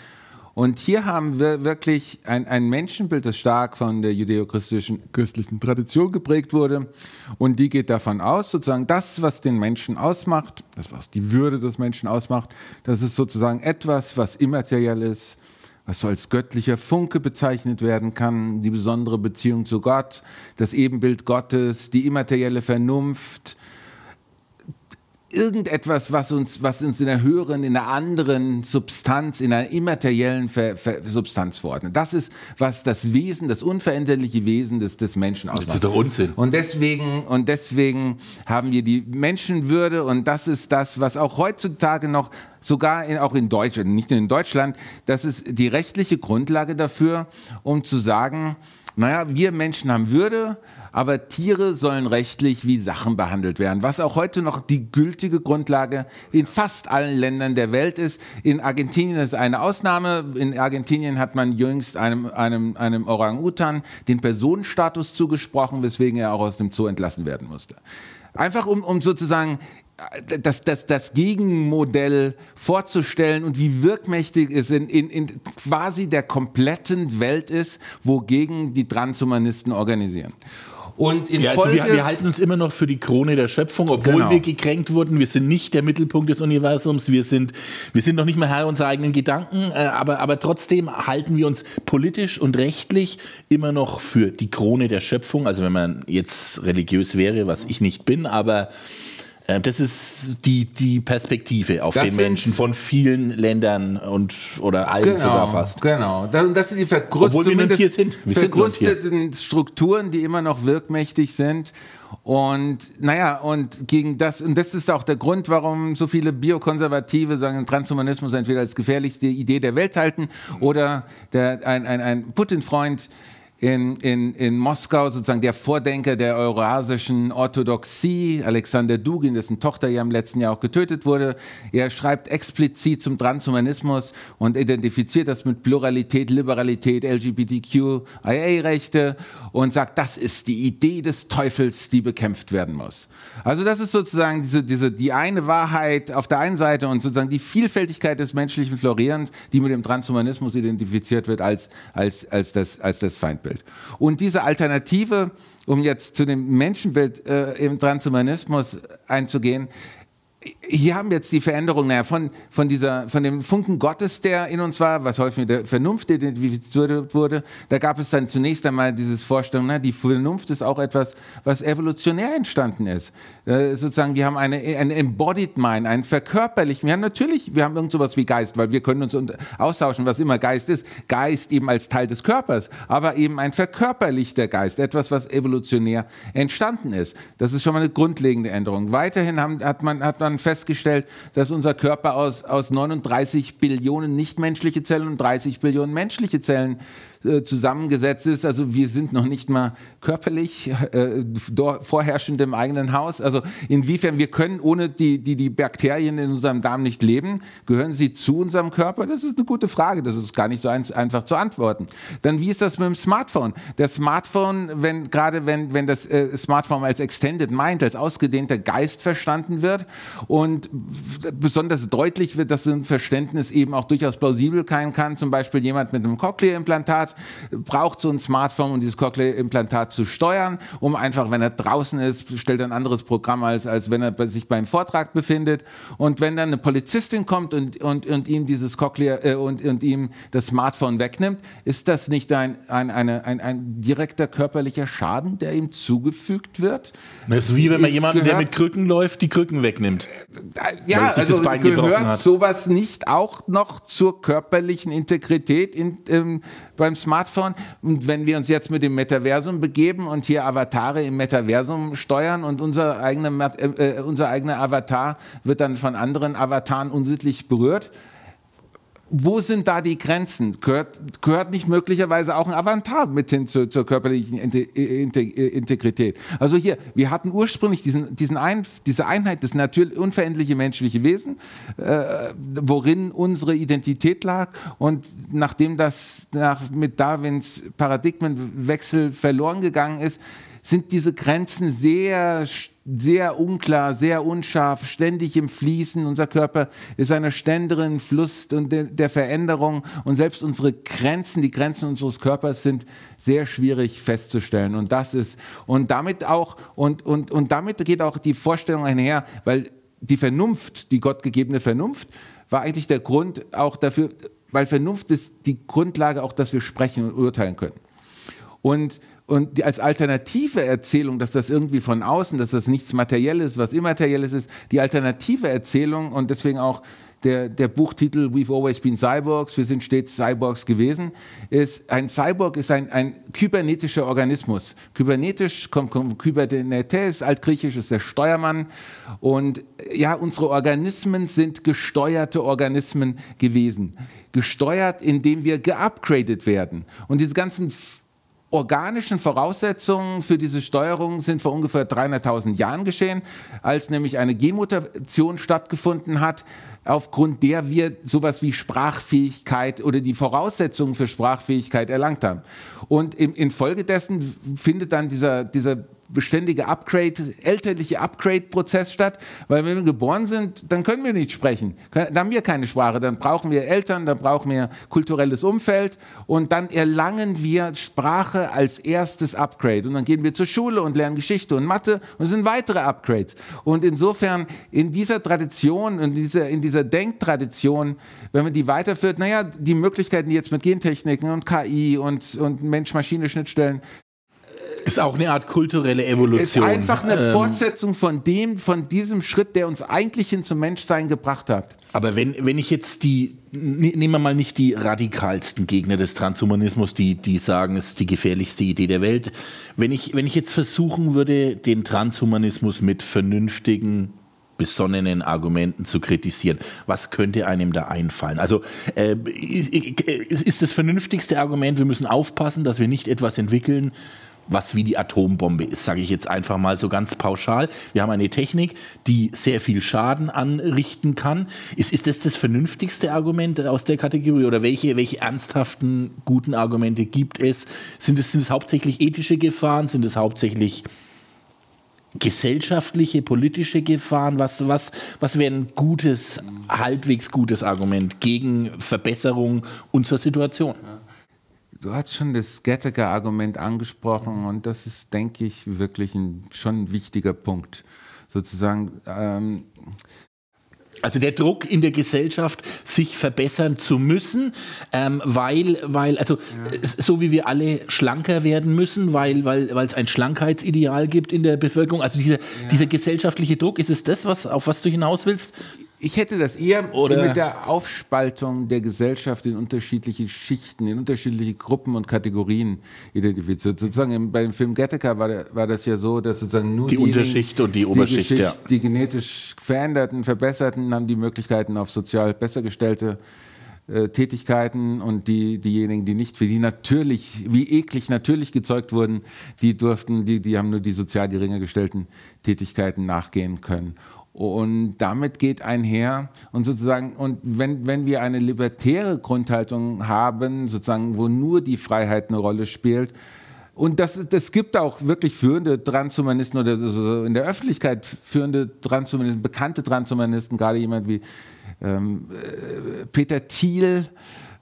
Und hier haben wir wirklich ein, ein Menschenbild, das stark von der judeo-christlichen christlichen Tradition geprägt wurde. Und die geht davon aus, sozusagen das, was den Menschen ausmacht, das, was die Würde des Menschen ausmacht, das ist sozusagen etwas, was immateriell ist, was so als göttlicher Funke bezeichnet werden kann, die besondere Beziehung zu Gott, das Ebenbild Gottes, die immaterielle Vernunft, irgendetwas, was uns, was uns in einer höheren, in einer anderen Substanz, in einer immateriellen Ver, Ver, Substanz verordnet. Das ist, was das Wesen, das unveränderliche Wesen des, des Menschen ausmacht. Das ist doch Unsinn. Und deswegen, und deswegen haben wir die Menschenwürde und das ist das, was auch heutzutage noch sogar in, auch in Deutschland, nicht nur in Deutschland, das ist die rechtliche Grundlage dafür, um zu sagen, naja, wir Menschen haben Würde, aber Tiere sollen rechtlich wie Sachen behandelt werden, was auch heute noch die gültige Grundlage in fast allen Ländern der Welt ist. In Argentinien ist eine Ausnahme. In Argentinien hat man jüngst einem, einem, einem Orang-Utan den Personenstatus zugesprochen, weswegen er auch aus dem Zoo entlassen werden musste. Einfach um, um sozusagen das, das, das Gegenmodell vorzustellen und wie wirkmächtig es in, in, in quasi der kompletten Welt ist, wogegen die Transhumanisten organisieren. Und in ja, also Folge, wir, wir, halten uns immer noch für die Krone der Schöpfung, obwohl genau. wir gekränkt wurden. Wir sind nicht der Mittelpunkt des Universums. Wir sind, wir sind noch nicht mal Herr unserer eigenen Gedanken. Äh, aber, aber trotzdem halten wir uns politisch und rechtlich immer noch für die Krone der Schöpfung. Also wenn man jetzt religiös wäre, was ich nicht bin, aber äh, das ist die, die Perspektive auf das den Menschen von vielen Ländern und oder allen genau, sogar fast. Genau. Das sind die verkrusteten Strukturen, die immer noch wirkmächtig sind. Und naja, und gegen das, und das ist auch der Grund, warum so viele Biokonservative sagen, Transhumanismus entweder als gefährlichste Idee der Welt halten oder der, ein, ein, ein Putin-Freund in, in, in Moskau sozusagen der Vordenker der eurasischen Orthodoxie, Alexander Dugin, dessen Tochter ja im letzten Jahr auch getötet wurde. Er schreibt explizit zum Transhumanismus und identifiziert das mit Pluralität, Liberalität, LGBTQIA-Rechte und sagt, das ist die Idee des Teufels, die bekämpft werden muss. Also das ist sozusagen diese, diese, die eine Wahrheit auf der einen Seite und sozusagen die Vielfältigkeit des menschlichen Florierens, die mit dem Transhumanismus identifiziert wird als, als, als, das, als das Feindbild. Menschenbild. Und diese Alternative, um jetzt zu dem Menschenbild äh, im Transhumanismus einzugehen, hier haben wir jetzt die Veränderung naja, von, von, dieser, von dem Funken Gottes, der in uns war, was häufig mit der Vernunft identifiziert wurde. Da gab es dann zunächst einmal dieses Vorstellung, na, die Vernunft ist auch etwas, was evolutionär entstanden ist. Äh, sozusagen, wir haben eine, ein Embodied Mind, ein verkörperlich. Wir haben natürlich, wir haben irgend sowas wie Geist, weil wir können uns austauschen, was immer Geist ist. Geist eben als Teil des Körpers, aber eben ein verkörperlichter Geist, etwas, was evolutionär entstanden ist. Das ist schon mal eine grundlegende Änderung. Weiterhin haben, hat man, hat man festgestellt, dass unser Körper aus, aus 39 Billionen nichtmenschliche Zellen und 30 Billionen menschliche Zellen äh, zusammengesetzt ist. Also wir sind noch nicht mal körperlich äh, vorherrschend im eigenen Haus. Also inwiefern wir können ohne die, die, die Bakterien in unserem Darm nicht leben, gehören sie zu unserem Körper? Das ist eine gute Frage. Das ist gar nicht so ein, einfach zu antworten. Dann wie ist das mit dem Smartphone? Das Smartphone, wenn gerade wenn, wenn das äh, Smartphone als Extended Mind, als ausgedehnter Geist verstanden wird und besonders deutlich wird, dass so ein Verständnis eben auch durchaus plausibel sein kann. Zum Beispiel jemand mit einem Cochlea-Implantat braucht so ein Smartphone, um dieses Cochlea-Implantat zu steuern, um einfach, wenn er draußen ist, stellt er ein anderes Programm als, als wenn er sich beim Vortrag befindet. Und wenn dann eine Polizistin kommt und, und, und ihm dieses Cochlea äh, und, und ihm das Smartphone wegnimmt, ist das nicht ein, ein, eine, ein, ein direkter körperlicher Schaden, der ihm zugefügt wird? Das ist wie wenn man jemanden, der mit Krücken läuft, die Krücken wegnimmt. Äh, ja, also gehört sowas nicht auch noch zur körperlichen Integrität in, ähm, beim Smartphone. Und wenn wir uns jetzt mit dem Metaversum begeben und hier Avatare im Metaversum steuern und unser, eigene, äh, äh, unser eigener Avatar wird dann von anderen Avataren unsittlich berührt, wo sind da die Grenzen? Gehört, gehört nicht möglicherweise auch ein Avantar mit hin zur, zur körperlichen Integrität? Also hier, wir hatten ursprünglich diesen, diesen ein, diese Einheit, das natürlich unveränderliche menschliche Wesen, äh, worin unsere Identität lag. Und nachdem das nach, mit Darwins Paradigmenwechsel verloren gegangen ist, sind diese Grenzen sehr, sehr unklar, sehr unscharf, ständig im Fließen. Unser Körper ist einer ständigen Fluss und der, der Veränderung und selbst unsere Grenzen, die Grenzen unseres Körpers sind sehr schwierig festzustellen. Und das ist, und damit auch, und, und, und damit geht auch die Vorstellung einher, weil die Vernunft, die gottgegebene Vernunft, war eigentlich der Grund auch dafür, weil Vernunft ist die Grundlage auch, dass wir sprechen und urteilen können. Und und die, als alternative Erzählung, dass das irgendwie von außen, dass das nichts Materielles, was Immaterielles ist, die alternative Erzählung und deswegen auch der, der Buchtitel We've Always Been Cyborgs, wir sind stets Cyborgs gewesen, ist, ein Cyborg ist ein, ein kybernetischer Organismus. Kybernetisch kommt von Kybernetes, altgriechisch ist der Steuermann. Und ja, unsere Organismen sind gesteuerte Organismen gewesen. Gesteuert, indem wir geupgradet werden. Und diese ganzen organischen Voraussetzungen für diese Steuerung sind vor ungefähr 300.000 Jahren geschehen, als nämlich eine Genmutation stattgefunden hat, aufgrund der wir sowas wie Sprachfähigkeit oder die Voraussetzungen für Sprachfähigkeit erlangt haben. Und infolgedessen findet dann dieser, dieser beständige Upgrade, elterliche Upgrade-Prozess statt, weil wenn wir geboren sind, dann können wir nicht sprechen. Dann haben wir keine Sprache, dann brauchen wir Eltern, dann brauchen wir kulturelles Umfeld und dann erlangen wir Sprache als erstes Upgrade. Und dann gehen wir zur Schule und lernen Geschichte und Mathe und es sind weitere Upgrades. Und insofern in dieser Tradition, in dieser, in dieser Denktradition, wenn man die weiterführt, naja, die Möglichkeiten, die jetzt mit Gentechniken und KI und, und Mensch-Maschine-Schnittstellen ist auch eine Art kulturelle Evolution. Ist einfach eine ähm, Fortsetzung von dem, von diesem Schritt, der uns eigentlich hin zum Menschsein gebracht hat. Aber wenn, wenn ich jetzt die, nehmen wir mal nicht die radikalsten Gegner des Transhumanismus, die, die sagen, es ist die gefährlichste Idee der Welt. Wenn ich, wenn ich jetzt versuchen würde, den Transhumanismus mit vernünftigen besonnenen Argumenten zu kritisieren. Was könnte einem da einfallen? Also äh, ist, ist das vernünftigste Argument, wir müssen aufpassen, dass wir nicht etwas entwickeln, was wie die Atombombe ist, sage ich jetzt einfach mal so ganz pauschal. Wir haben eine Technik, die sehr viel Schaden anrichten kann. Ist, ist das das vernünftigste Argument aus der Kategorie oder welche, welche ernsthaften, guten Argumente gibt es? Sind es, sind es hauptsächlich ethische Gefahren? Sind es hauptsächlich gesellschaftliche, politische Gefahren? Was, was, was wäre ein gutes, halbwegs gutes Argument gegen Verbesserung unserer Situation? Ja. Du hast schon das Gattaker-Argument angesprochen und das ist, denke ich, wirklich ein, schon ein wichtiger Punkt. Sozusagen. Ähm, also der Druck in der Gesellschaft, sich verbessern zu müssen, ähm, weil, weil, also ja. so wie wir alle schlanker werden müssen, weil, weil, weil es ein Schlankheitsideal gibt in der Bevölkerung. Also dieser, ja. dieser gesellschaftliche Druck, ist es das, was, auf was du hinaus willst? Ich hätte das eher Oder mit der Aufspaltung der Gesellschaft in unterschiedliche Schichten, in unterschiedliche Gruppen und Kategorien identifiziert. Sozusagen beim Film Gattaca war, war, das ja so, dass sozusagen nur die Unterschicht und die Oberschicht, die, ja. die genetisch veränderten, verbesserten haben die Möglichkeiten auf sozial besser gestellte äh, Tätigkeiten und die, diejenigen, die nicht, für die natürlich, wie eklig natürlich gezeugt wurden, die durften, die, die haben nur die sozial geringer gestellten Tätigkeiten nachgehen können. Und damit geht einher und sozusagen, und wenn, wenn wir eine libertäre Grundhaltung haben, sozusagen, wo nur die Freiheit eine Rolle spielt, und das, das gibt auch wirklich führende Transhumanisten oder so in der Öffentlichkeit führende Transhumanisten, bekannte Transhumanisten, gerade jemand wie ähm, äh, Peter Thiel,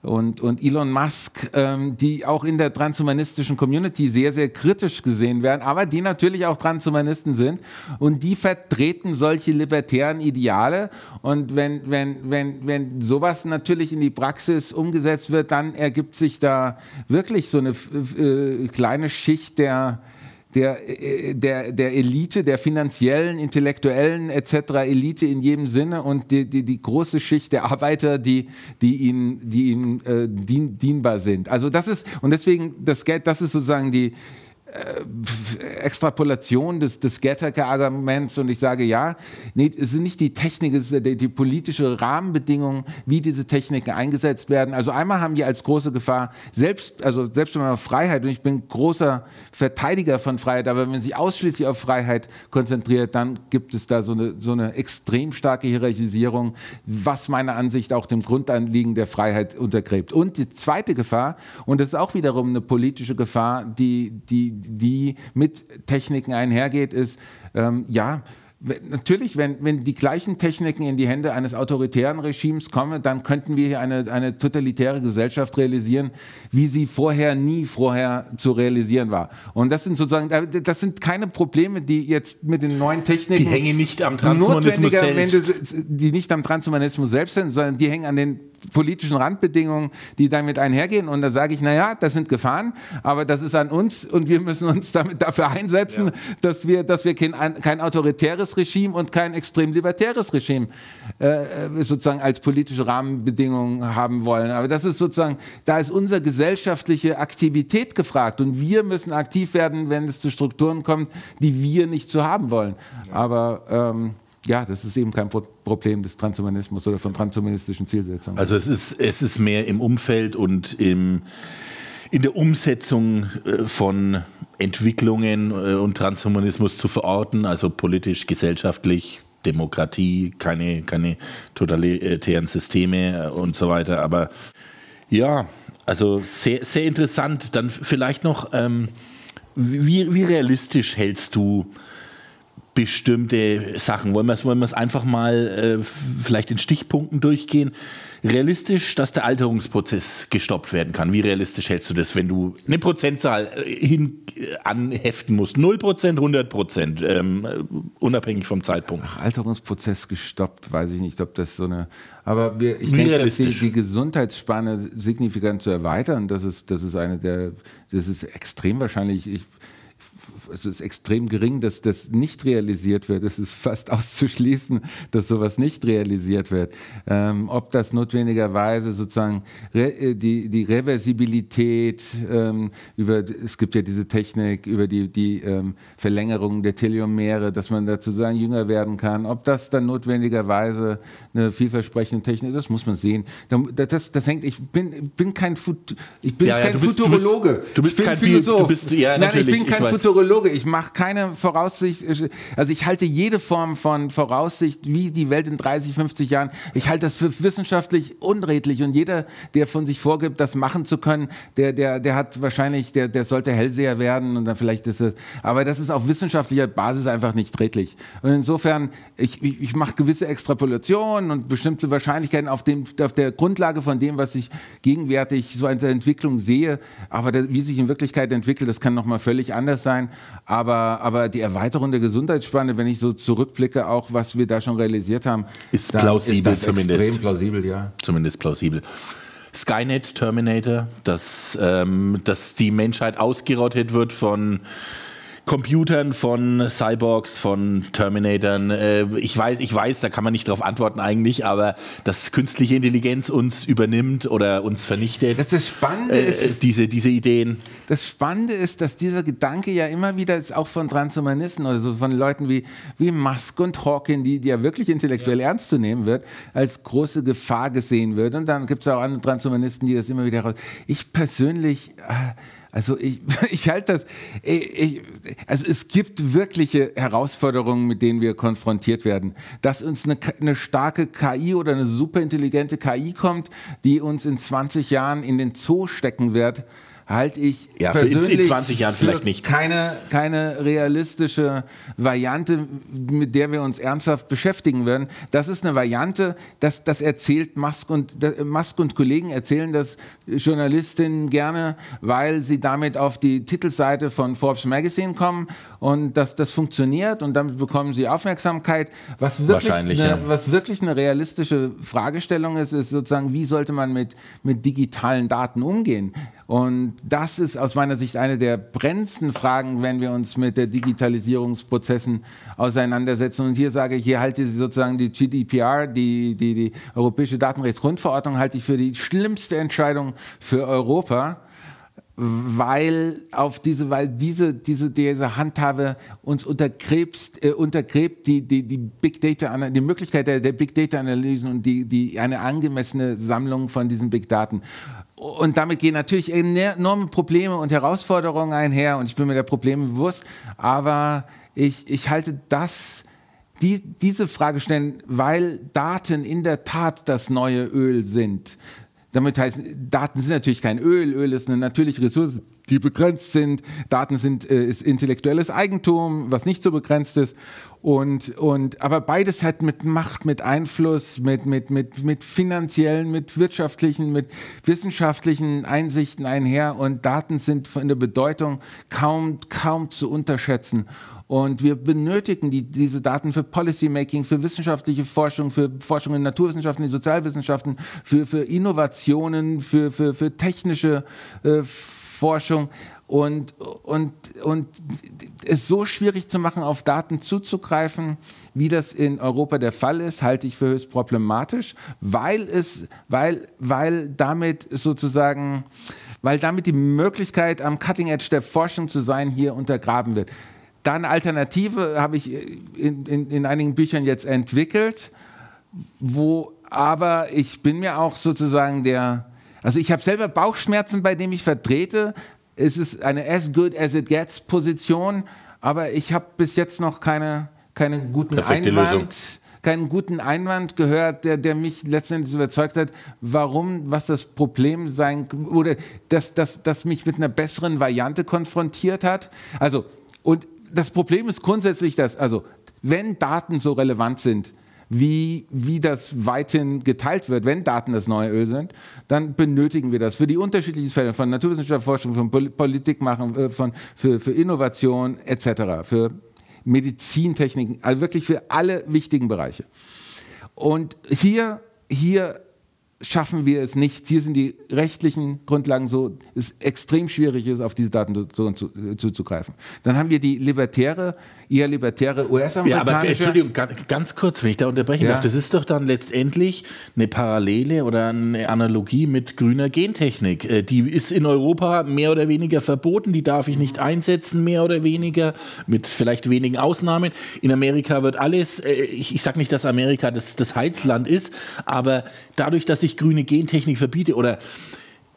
und, und Elon Musk, ähm, die auch in der transhumanistischen Community sehr, sehr kritisch gesehen werden, aber die natürlich auch Transhumanisten sind und die vertreten solche libertären Ideale. Und wenn, wenn, wenn, wenn sowas natürlich in die Praxis umgesetzt wird, dann ergibt sich da wirklich so eine äh, kleine Schicht der, der, äh, der, der Elite, der finanziellen, intellektuellen etc. Elite in jedem Sinne und die, die, die große Schicht der Arbeiter, die, die ihnen, die ihnen äh, dien, dienbar sind. Also das ist, und deswegen das Geld, das ist sozusagen die, Extrapolation des, des Gattaker-Arguments und ich sage ja, nee, es sind nicht die Technik, es ist die, die politische Rahmenbedingung, wie diese Techniken eingesetzt werden. Also einmal haben die als große Gefahr selbst, also selbst wenn man Freiheit, und ich bin großer Verteidiger von Freiheit, aber wenn man sich ausschließlich auf Freiheit konzentriert, dann gibt es da so eine, so eine extrem starke Hierarchisierung, was meiner Ansicht auch dem Grundanliegen der Freiheit untergräbt. Und die zweite Gefahr, und das ist auch wiederum eine politische Gefahr, die, die, die mit Techniken einhergeht, ist, ähm, ja, Natürlich, wenn, wenn die gleichen Techniken in die Hände eines autoritären Regimes kommen, dann könnten wir hier eine, eine totalitäre Gesellschaft realisieren, wie sie vorher nie vorher zu realisieren war. Und das sind sozusagen, das sind keine Probleme, die jetzt mit den neuen Techniken. Die hängen nicht am Transhumanismus selbst. die nicht am Transhumanismus selbst sind, sondern die hängen an den politischen Randbedingungen, die damit einhergehen. Und da sage ich, naja, das sind Gefahren, aber das ist an uns und wir müssen uns damit dafür einsetzen, ja. dass wir, dass wir kein, kein autoritäres Regime und kein extrem libertäres Regime äh, sozusagen als politische Rahmenbedingungen haben wollen. Aber das ist sozusagen, da ist unsere gesellschaftliche Aktivität gefragt und wir müssen aktiv werden, wenn es zu Strukturen kommt, die wir nicht zu haben wollen. Ja. Aber ähm, ja, das ist eben kein Problem des Transhumanismus oder von transhumanistischen Zielsetzungen. Also es ist, es ist mehr im Umfeld und im, in der Umsetzung äh, von Entwicklungen äh, und Transhumanismus zu verorten, also politisch, gesellschaftlich, Demokratie, keine, keine totalitären Systeme äh, und so weiter. Aber ja, also sehr, sehr interessant. Dann vielleicht noch, ähm, wie, wie realistisch hältst du bestimmte Sachen. Wollen wir es wollen einfach mal äh, vielleicht in Stichpunkten durchgehen? Realistisch, dass der Alterungsprozess gestoppt werden kann. Wie realistisch hältst du das, wenn du eine Prozentzahl äh, hin äh, anheften musst? 0%, 100%, ähm, unabhängig vom Zeitpunkt. Ach, Alterungsprozess gestoppt, weiß ich nicht, ob das so eine. Aber wir, ich denke, dass die, die, Gesundheitsspanne signifikant zu erweitern, das ist, das ist eine der, das ist extrem wahrscheinlich. Ich, es ist extrem gering, dass das nicht realisiert wird. Es ist fast [laughs] auszuschließen, dass sowas nicht realisiert wird. Ähm, ob das notwendigerweise sozusagen re, äh, die, die Reversibilität ähm, über, es gibt ja diese Technik über die, die ähm, Verlängerung der Telomere, dass man dazu sagen jünger werden kann. Ob das dann notwendigerweise eine vielversprechende Technik, ist, das muss man sehen. Das, das hängt, ich bin, bin kein, Fut, ich bin ja, ja, kein bist, Futurologe. Du bist, du bist kein Philosoph. Du bist, ja, Nein, ich bin kein ich Futurologe. Ich mache keine Voraussicht, also ich halte jede Form von Voraussicht, wie die Welt in 30, 50 Jahren, ich halte das für wissenschaftlich unredlich und jeder, der von sich vorgibt, das machen zu können, der, der, der hat wahrscheinlich, der, der sollte Hellseher werden und dann vielleicht ist es, aber das ist auf wissenschaftlicher Basis einfach nicht redlich. Und insofern, ich, ich, ich mache gewisse Extrapolationen und bestimmte Wahrscheinlichkeiten auf, dem, auf der Grundlage von dem, was ich gegenwärtig so eine Entwicklung sehe, aber der, wie sich in Wirklichkeit entwickelt, das kann nochmal völlig anders sein. Aber, aber die Erweiterung der Gesundheitsspanne, wenn ich so zurückblicke, auch was wir da schon realisiert haben, ist plausibel ist zumindest. Extrem plausibel, ja. Zumindest plausibel. Skynet Terminator, dass, ähm, dass die Menschheit ausgerottet wird von Computern, von Cyborgs, von Terminatoren. Äh, ich, weiß, ich weiß, da kann man nicht darauf antworten eigentlich, aber dass künstliche Intelligenz uns übernimmt oder uns vernichtet. Das, das Spannende äh, ist, diese, diese Ideen. Das Spannende ist, dass dieser Gedanke ja immer wieder ist, auch von Transhumanisten oder so von Leuten wie, wie Musk und Hawking, die, die ja wirklich intellektuell ja. ernst zu nehmen wird, als große Gefahr gesehen wird. Und dann gibt es auch andere Transhumanisten, die das immer wieder heraus. Ich persönlich. Äh, also ich, [laughs] ich halte das, ich, also es gibt wirkliche Herausforderungen, mit denen wir konfrontiert werden. Dass uns eine, eine starke KI oder eine superintelligente KI kommt, die uns in 20 Jahren in den Zoo stecken wird, halte ich ja, persönlich in 20 Jahren vielleicht nicht. Keine, keine realistische Variante, mit der wir uns ernsthaft beschäftigen würden. Das ist eine Variante, das, das erzählt Musk und, Musk und Kollegen erzählen das Journalistinnen gerne, weil sie damit auf die Titelseite von Forbes Magazine kommen und dass das funktioniert und damit bekommen sie Aufmerksamkeit. Was wirklich, eine, ja. was wirklich eine realistische Fragestellung ist, ist sozusagen, wie sollte man mit, mit digitalen Daten umgehen? Und das ist aus meiner Sicht eine der brennendsten Fragen, wenn wir uns mit der Digitalisierungsprozessen auseinandersetzen. Und hier sage ich, hier halte ich sozusagen die GDPR, die, die, die Europäische Datenrechtsgrundverordnung, halte ich für die schlimmste Entscheidung für Europa weil auf diese, weil diese, diese, diese Handhabe uns untergräbt, äh, untergräbt die, die, die Big Data, die Möglichkeit der, der Big Data Analysen und die, die, eine angemessene Sammlung von diesen Big Daten. Und damit gehen natürlich enorme Probleme und Herausforderungen einher und ich bin mir der Probleme bewusst, aber ich, ich halte das, die, diese Frage stellen, weil Daten in der Tat das neue Öl sind. Damit heißt, Daten sind natürlich kein Öl. Öl ist eine natürliche Ressource, die begrenzt sind. Daten sind äh, ist intellektuelles Eigentum, was nicht so begrenzt ist. Und, und, aber beides hat mit Macht, mit Einfluss, mit, mit, mit, mit finanziellen, mit wirtschaftlichen, mit wissenschaftlichen Einsichten einher. Und Daten sind von der Bedeutung kaum, kaum zu unterschätzen. Und wir benötigen die, diese Daten für Policymaking, für wissenschaftliche Forschung, für Forschung in Naturwissenschaften, in Sozialwissenschaften, für, für Innovationen, für, für, für technische äh, Forschung. Und, und, und es so schwierig zu machen, auf Daten zuzugreifen, wie das in Europa der Fall ist, halte ich für höchst problematisch, weil, es, weil, weil damit sozusagen, weil damit die Möglichkeit, am Cutting Edge der Forschung zu sein, hier untergraben wird. Dann Alternative habe ich in, in, in einigen Büchern jetzt entwickelt, wo aber ich bin mir auch sozusagen der, also ich habe selber Bauchschmerzen, bei dem ich vertrete. Es ist eine as good as it gets Position, aber ich habe bis jetzt noch keine, keine guten Perfekte Einwand. Lösung keinen guten Einwand gehört, der, der mich letztendlich überzeugt hat, warum, was das Problem sein, oder dass das, das mich mit einer besseren Variante konfrontiert hat. Also, und das Problem ist grundsätzlich, dass, also, wenn Daten so relevant sind, wie, wie das weithin geteilt wird, wenn Daten das neue Öl sind, dann benötigen wir das für die unterschiedlichen Fälle von Naturwissenschaftsforschung, von Politik machen, äh, von, für, für Innovation etc., für Medizintechniken, also wirklich für alle wichtigen Bereiche. Und hier, hier schaffen wir es nicht. Hier sind die rechtlichen Grundlagen so, es extrem schwierig ist, auf diese Daten zuzugreifen. Dann haben wir die libertäre, eher libertäre US-amerikanische... Ja, aber Entschuldigung, ganz kurz, wenn ich da unterbrechen ja. darf. Das ist doch dann letztendlich eine Parallele oder eine Analogie mit grüner Gentechnik. Äh, die ist in Europa mehr oder weniger verboten, die darf ich nicht einsetzen, mehr oder weniger, mit vielleicht wenigen Ausnahmen. In Amerika wird alles, äh, ich, ich sage nicht, dass Amerika das, das Heizland ist, aber dadurch, dass ich grüne Gentechnik verbiete oder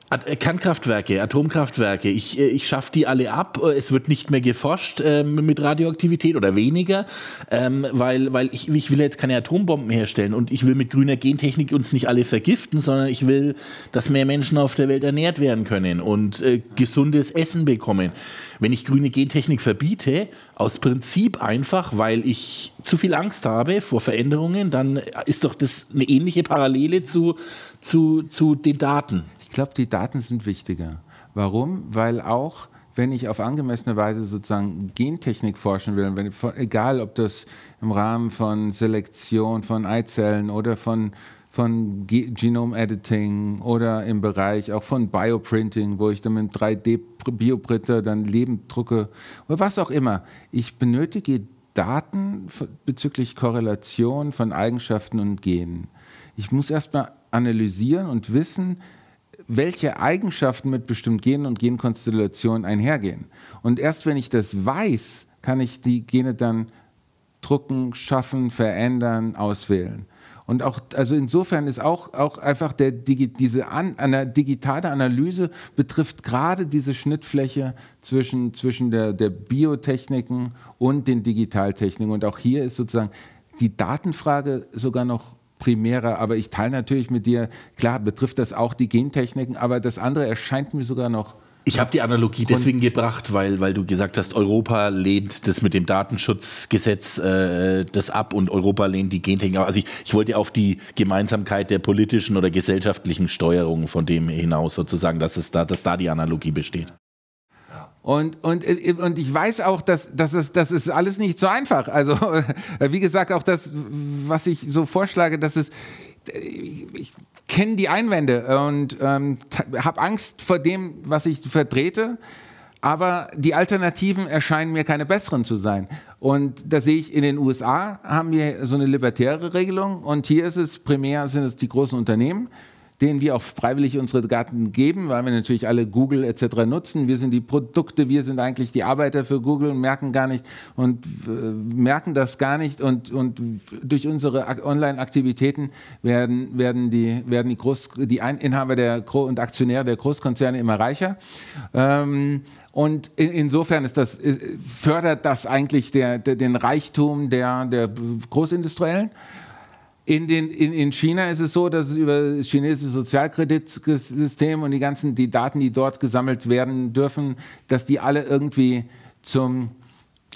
Kernkraftwerke, Atomkraftwerke, ich, äh, ich schaffe die alle ab. Äh, es wird nicht mehr geforscht ähm, mit Radioaktivität oder weniger, ähm, weil, weil ich, ich will jetzt keine Atombomben herstellen und ich will mit grüner Gentechnik uns nicht alle vergiften, sondern ich will, dass mehr Menschen auf der Welt ernährt werden können und äh, gesundes Essen bekommen. Wenn ich grüne Gentechnik verbiete, aus Prinzip einfach, weil ich zu viel Angst habe vor Veränderungen, dann ist doch das eine ähnliche Parallele zu, zu, zu den Daten. Glaube, die Daten sind wichtiger. Warum? Weil auch wenn ich auf angemessene Weise sozusagen Gentechnik forschen will, wenn, egal ob das im Rahmen von Selektion von Eizellen oder von, von Genome-Editing oder im Bereich auch von Bioprinting, wo ich dann mit 3D-Bioprinter dann lebend drucke oder was auch immer. Ich benötige Daten bezüglich Korrelation von Eigenschaften und Genen. Ich muss erstmal analysieren und wissen, welche Eigenschaften mit bestimmten Genen und Genkonstellationen einhergehen. Und erst wenn ich das weiß, kann ich die Gene dann drucken, schaffen, verändern, auswählen. Und auch, also insofern ist auch, auch einfach der, diese an, eine digitale Analyse betrifft gerade diese Schnittfläche zwischen, zwischen der, der Biotechniken und den Digitaltechniken. Und auch hier ist sozusagen die Datenfrage sogar noch primärer, aber ich teile natürlich mit dir, klar betrifft das auch die Gentechniken, aber das andere erscheint mir sogar noch ich habe die Analogie deswegen gebracht, weil, weil du gesagt hast, Europa lehnt das mit dem Datenschutzgesetz äh, das ab und Europa lehnt die Gentechnik. Also ich, ich wollte auf die Gemeinsamkeit der politischen oder gesellschaftlichen Steuerung von dem hinaus sozusagen, dass, es da, dass da die Analogie besteht. Und, und, und ich weiß auch, dass, dass es, das ist alles nicht so einfach. Also, [laughs] wie gesagt, auch das, was ich so vorschlage, dass es, ich kenne die Einwände und ähm, habe Angst vor dem, was ich vertrete. Aber die Alternativen erscheinen mir keine besseren zu sein. Und da sehe ich, in den USA haben wir so eine libertäre Regelung und hier ist es primär, sind es die großen Unternehmen, denen wir auch freiwillig unsere Daten geben, weil wir natürlich alle Google etc. nutzen. Wir sind die Produkte, wir sind eigentlich die Arbeiter für Google und merken gar nicht und äh, merken das gar nicht und, und durch unsere Online-Aktivitäten werden, werden die, werden die, Groß, die Inhaber der Gro und Aktionäre der Großkonzerne immer reicher. Ähm, und in, insofern ist das, äh, fördert das eigentlich der, der, den Reichtum der, der Großindustriellen. In, den, in, in China ist es so, dass es über das chinesische Sozialkreditsystem und die ganzen die Daten, die dort gesammelt werden dürfen, dass die alle irgendwie zum,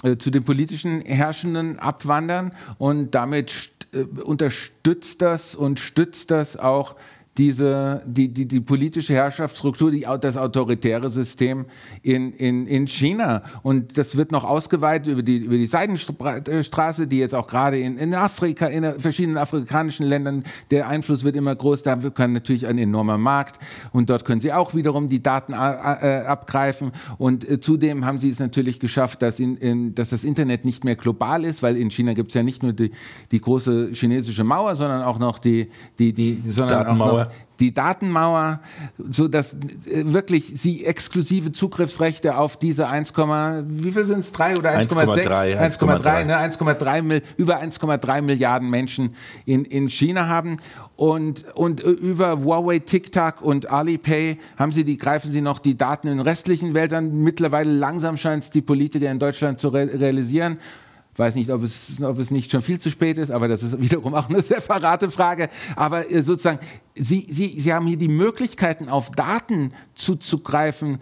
äh, zu den politischen Herrschenden abwandern. Und damit äh, unterstützt das und stützt das auch diese, die, die, die politische Herrschaftsstruktur, die, das autoritäre System in, in, in China. Und das wird noch ausgeweitet über die, über die Seidenstraße, die jetzt auch gerade in, in Afrika, in verschiedenen afrikanischen Ländern, der Einfluss wird immer groß. Da kann natürlich ein enormer Markt und dort können sie auch wiederum die Daten äh, äh, abgreifen. Und äh, zudem haben sie es natürlich geschafft, dass, in, in, dass das Internet nicht mehr global ist, weil in China gibt es ja nicht nur die, die große chinesische Mauer, sondern auch noch die, die, die sondern auch noch die Datenmauer, so dass äh, wirklich sie exklusive Zugriffsrechte auf diese 1, wie viel sind es? 3 oder 1,6? 1,3, ne? 1,3 über 1,3 Milliarden Menschen in, in China haben. Und, und äh, über Huawei, TikTok und Alipay haben sie die, greifen sie noch die Daten in restlichen an. Mittlerweile langsam scheint es die Politiker in Deutschland zu re realisieren weiß nicht, ob es, ob es nicht schon viel zu spät ist, aber das ist wiederum auch eine separate Frage. Aber äh, sozusagen, Sie, Sie, Sie haben hier die Möglichkeiten, auf Daten zuzugreifen.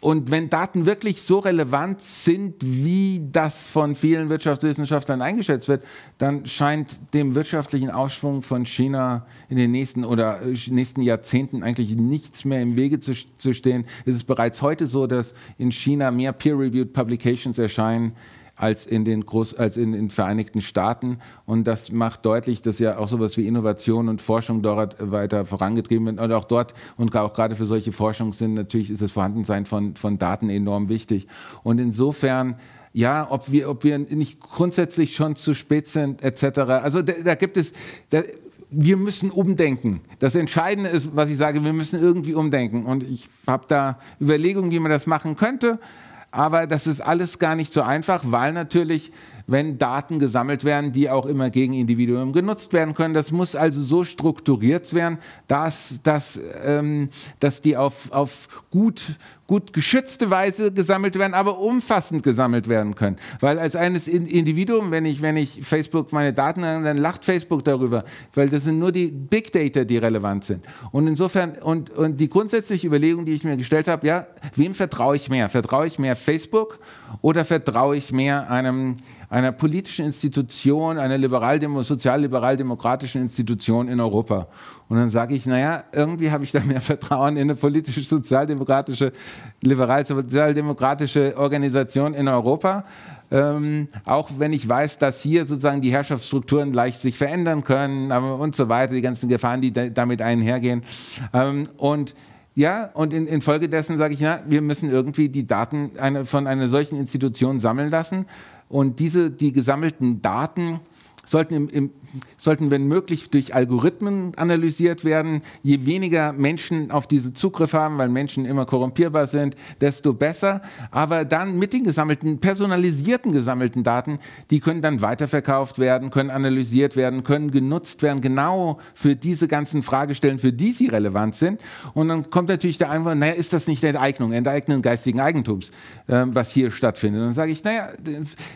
Und wenn Daten wirklich so relevant sind, wie das von vielen Wirtschaftswissenschaftlern eingeschätzt wird, dann scheint dem wirtschaftlichen Aufschwung von China in den nächsten oder äh, nächsten Jahrzehnten eigentlich nichts mehr im Wege zu, zu stehen. Es ist bereits heute so, dass in China mehr Peer-reviewed Publications erscheinen als in den, Groß, als in den Vereinigten Staaten. Und das macht deutlich, dass ja auch sowas wie Innovation und Forschung dort weiter vorangetrieben wird. Und auch dort und auch gerade für solche Forschung sind natürlich ist das Vorhandensein von, von Daten enorm wichtig. Und insofern ja, ob wir, ob wir nicht grundsätzlich schon zu spät sind, etc. Also da, da gibt es, da, wir müssen umdenken. Das Entscheidende ist, was ich sage, wir müssen irgendwie umdenken. Und ich habe da Überlegungen, wie man das machen könnte. Aber das ist alles gar nicht so einfach, weil natürlich wenn Daten gesammelt werden, die auch immer gegen Individuen genutzt werden können. Das muss also so strukturiert werden, dass, dass, ähm, dass die auf, auf gut, gut geschützte Weise gesammelt werden, aber umfassend gesammelt werden können. Weil als eines Individuum, wenn ich, wenn ich Facebook meine Daten habe, dann lacht Facebook darüber, weil das sind nur die Big Data, die relevant sind. Und insofern, und, und die grundsätzliche Überlegung, die ich mir gestellt habe, ja, wem vertraue ich mehr? Vertraue ich mehr Facebook oder vertraue ich mehr einem einer politischen Institution, einer liberal sozial-liberal-demokratischen Institution in Europa. Und dann sage ich, naja, irgendwie habe ich da mehr [laughs] Vertrauen in eine politische, sozialdemokratische, liberal-sozialdemokratische Organisation in Europa. Ähm, auch wenn ich weiß, dass hier sozusagen die Herrschaftsstrukturen leicht sich verändern können und so weiter, die ganzen Gefahren, die da, damit einhergehen. Ähm, und ja, und in, infolgedessen sage ich, na, wir müssen irgendwie die Daten eine, von einer solchen Institution sammeln lassen und diese, die gesammelten Daten sollten, im, im, sollten, wenn möglich, durch Algorithmen analysiert werden. Je weniger Menschen auf diese Zugriff haben, weil Menschen immer korrumpierbar sind, desto besser. Aber dann mit den gesammelten, personalisierten gesammelten Daten, die können dann weiterverkauft werden, können analysiert werden, können genutzt werden, genau für diese ganzen Fragestellen, für die sie relevant sind. Und dann kommt natürlich der Einwand, naja, ist das nicht Enteignung, Enteignung geistigen Eigentums, äh, was hier stattfindet? Und dann sage ich, naja,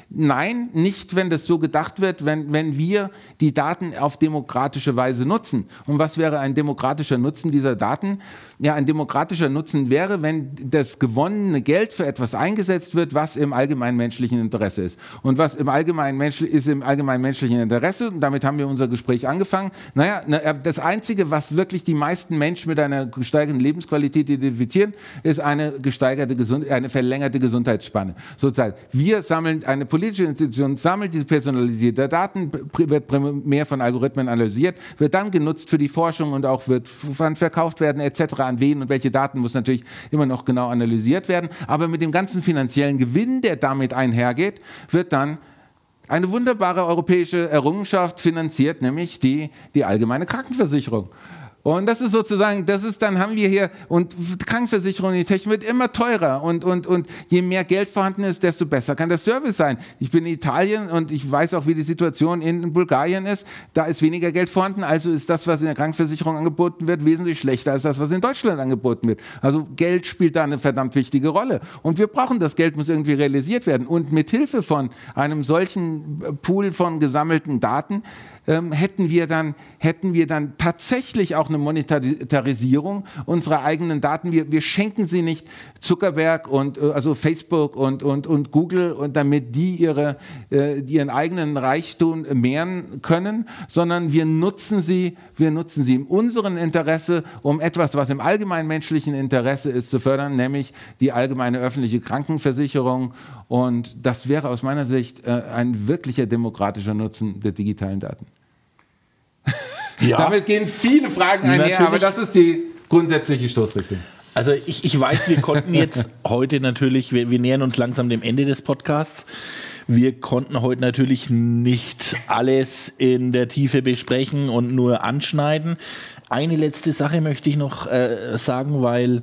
nein, nicht, wenn das so gedacht wird, wenn, wenn wir die Daten auf demokratische Weise nutzen. Und was wäre ein demokratischer Nutzen dieser Daten? Ja, ein demokratischer Nutzen wäre, wenn das gewonnene Geld für etwas eingesetzt wird, was im allgemeinen menschlichen Interesse ist. Und was im allgemeinen Mensch ist im allgemeinen menschlichen Interesse, und damit haben wir unser Gespräch angefangen. Naja, das Einzige, was wirklich die meisten Menschen mit einer gesteigerten Lebensqualität identifizieren, ist eine gesteigerte Gesund eine verlängerte Gesundheitsspanne. Sozusagen, wir sammeln, eine politische Institution sammelt diese personalisierte Daten, wird primär von Algorithmen analysiert, wird dann genutzt für die Forschung und auch wird verkauft werden etc. An wen und welche Daten muss natürlich immer noch genau analysiert werden. Aber mit dem ganzen finanziellen Gewinn, der damit einhergeht, wird dann eine wunderbare europäische Errungenschaft finanziert, nämlich die, die allgemeine Krankenversicherung. Und das ist sozusagen, das ist, dann haben wir hier, und Krankenversicherung, die Technik wird immer teurer. Und, und, und je mehr Geld vorhanden ist, desto besser kann der Service sein. Ich bin in Italien und ich weiß auch, wie die Situation in Bulgarien ist. Da ist weniger Geld vorhanden, also ist das, was in der Krankenversicherung angeboten wird, wesentlich schlechter als das, was in Deutschland angeboten wird. Also Geld spielt da eine verdammt wichtige Rolle. Und wir brauchen das Geld, muss irgendwie realisiert werden. Und mit Hilfe von einem solchen Pool von gesammelten Daten ähm, hätten, wir dann, hätten wir dann tatsächlich auch eine Monetarisierung unserer eigenen Daten. Wir, wir schenken sie nicht Zuckerberg und äh, also Facebook und, und, und Google und damit die ihre, äh, ihren eigenen Reichtum mehren können, sondern wir nutzen sie, wir nutzen sie in unserem Interesse, um etwas, was im allgemeinen menschlichen Interesse ist, zu fördern, nämlich die allgemeine öffentliche Krankenversicherung. Und das wäre aus meiner Sicht äh, ein wirklicher demokratischer Nutzen der digitalen Daten. [laughs] Ja. Damit gehen viele Fragen einher, Natürlich. aber das ist die grundsätzliche Stoßrichtung. Also ich, ich weiß, wir konnten jetzt [laughs] heute natürlich, wir, wir nähern uns langsam dem Ende des Podcasts. Wir konnten heute natürlich nicht alles in der Tiefe besprechen und nur anschneiden. Eine letzte Sache möchte ich noch äh, sagen, weil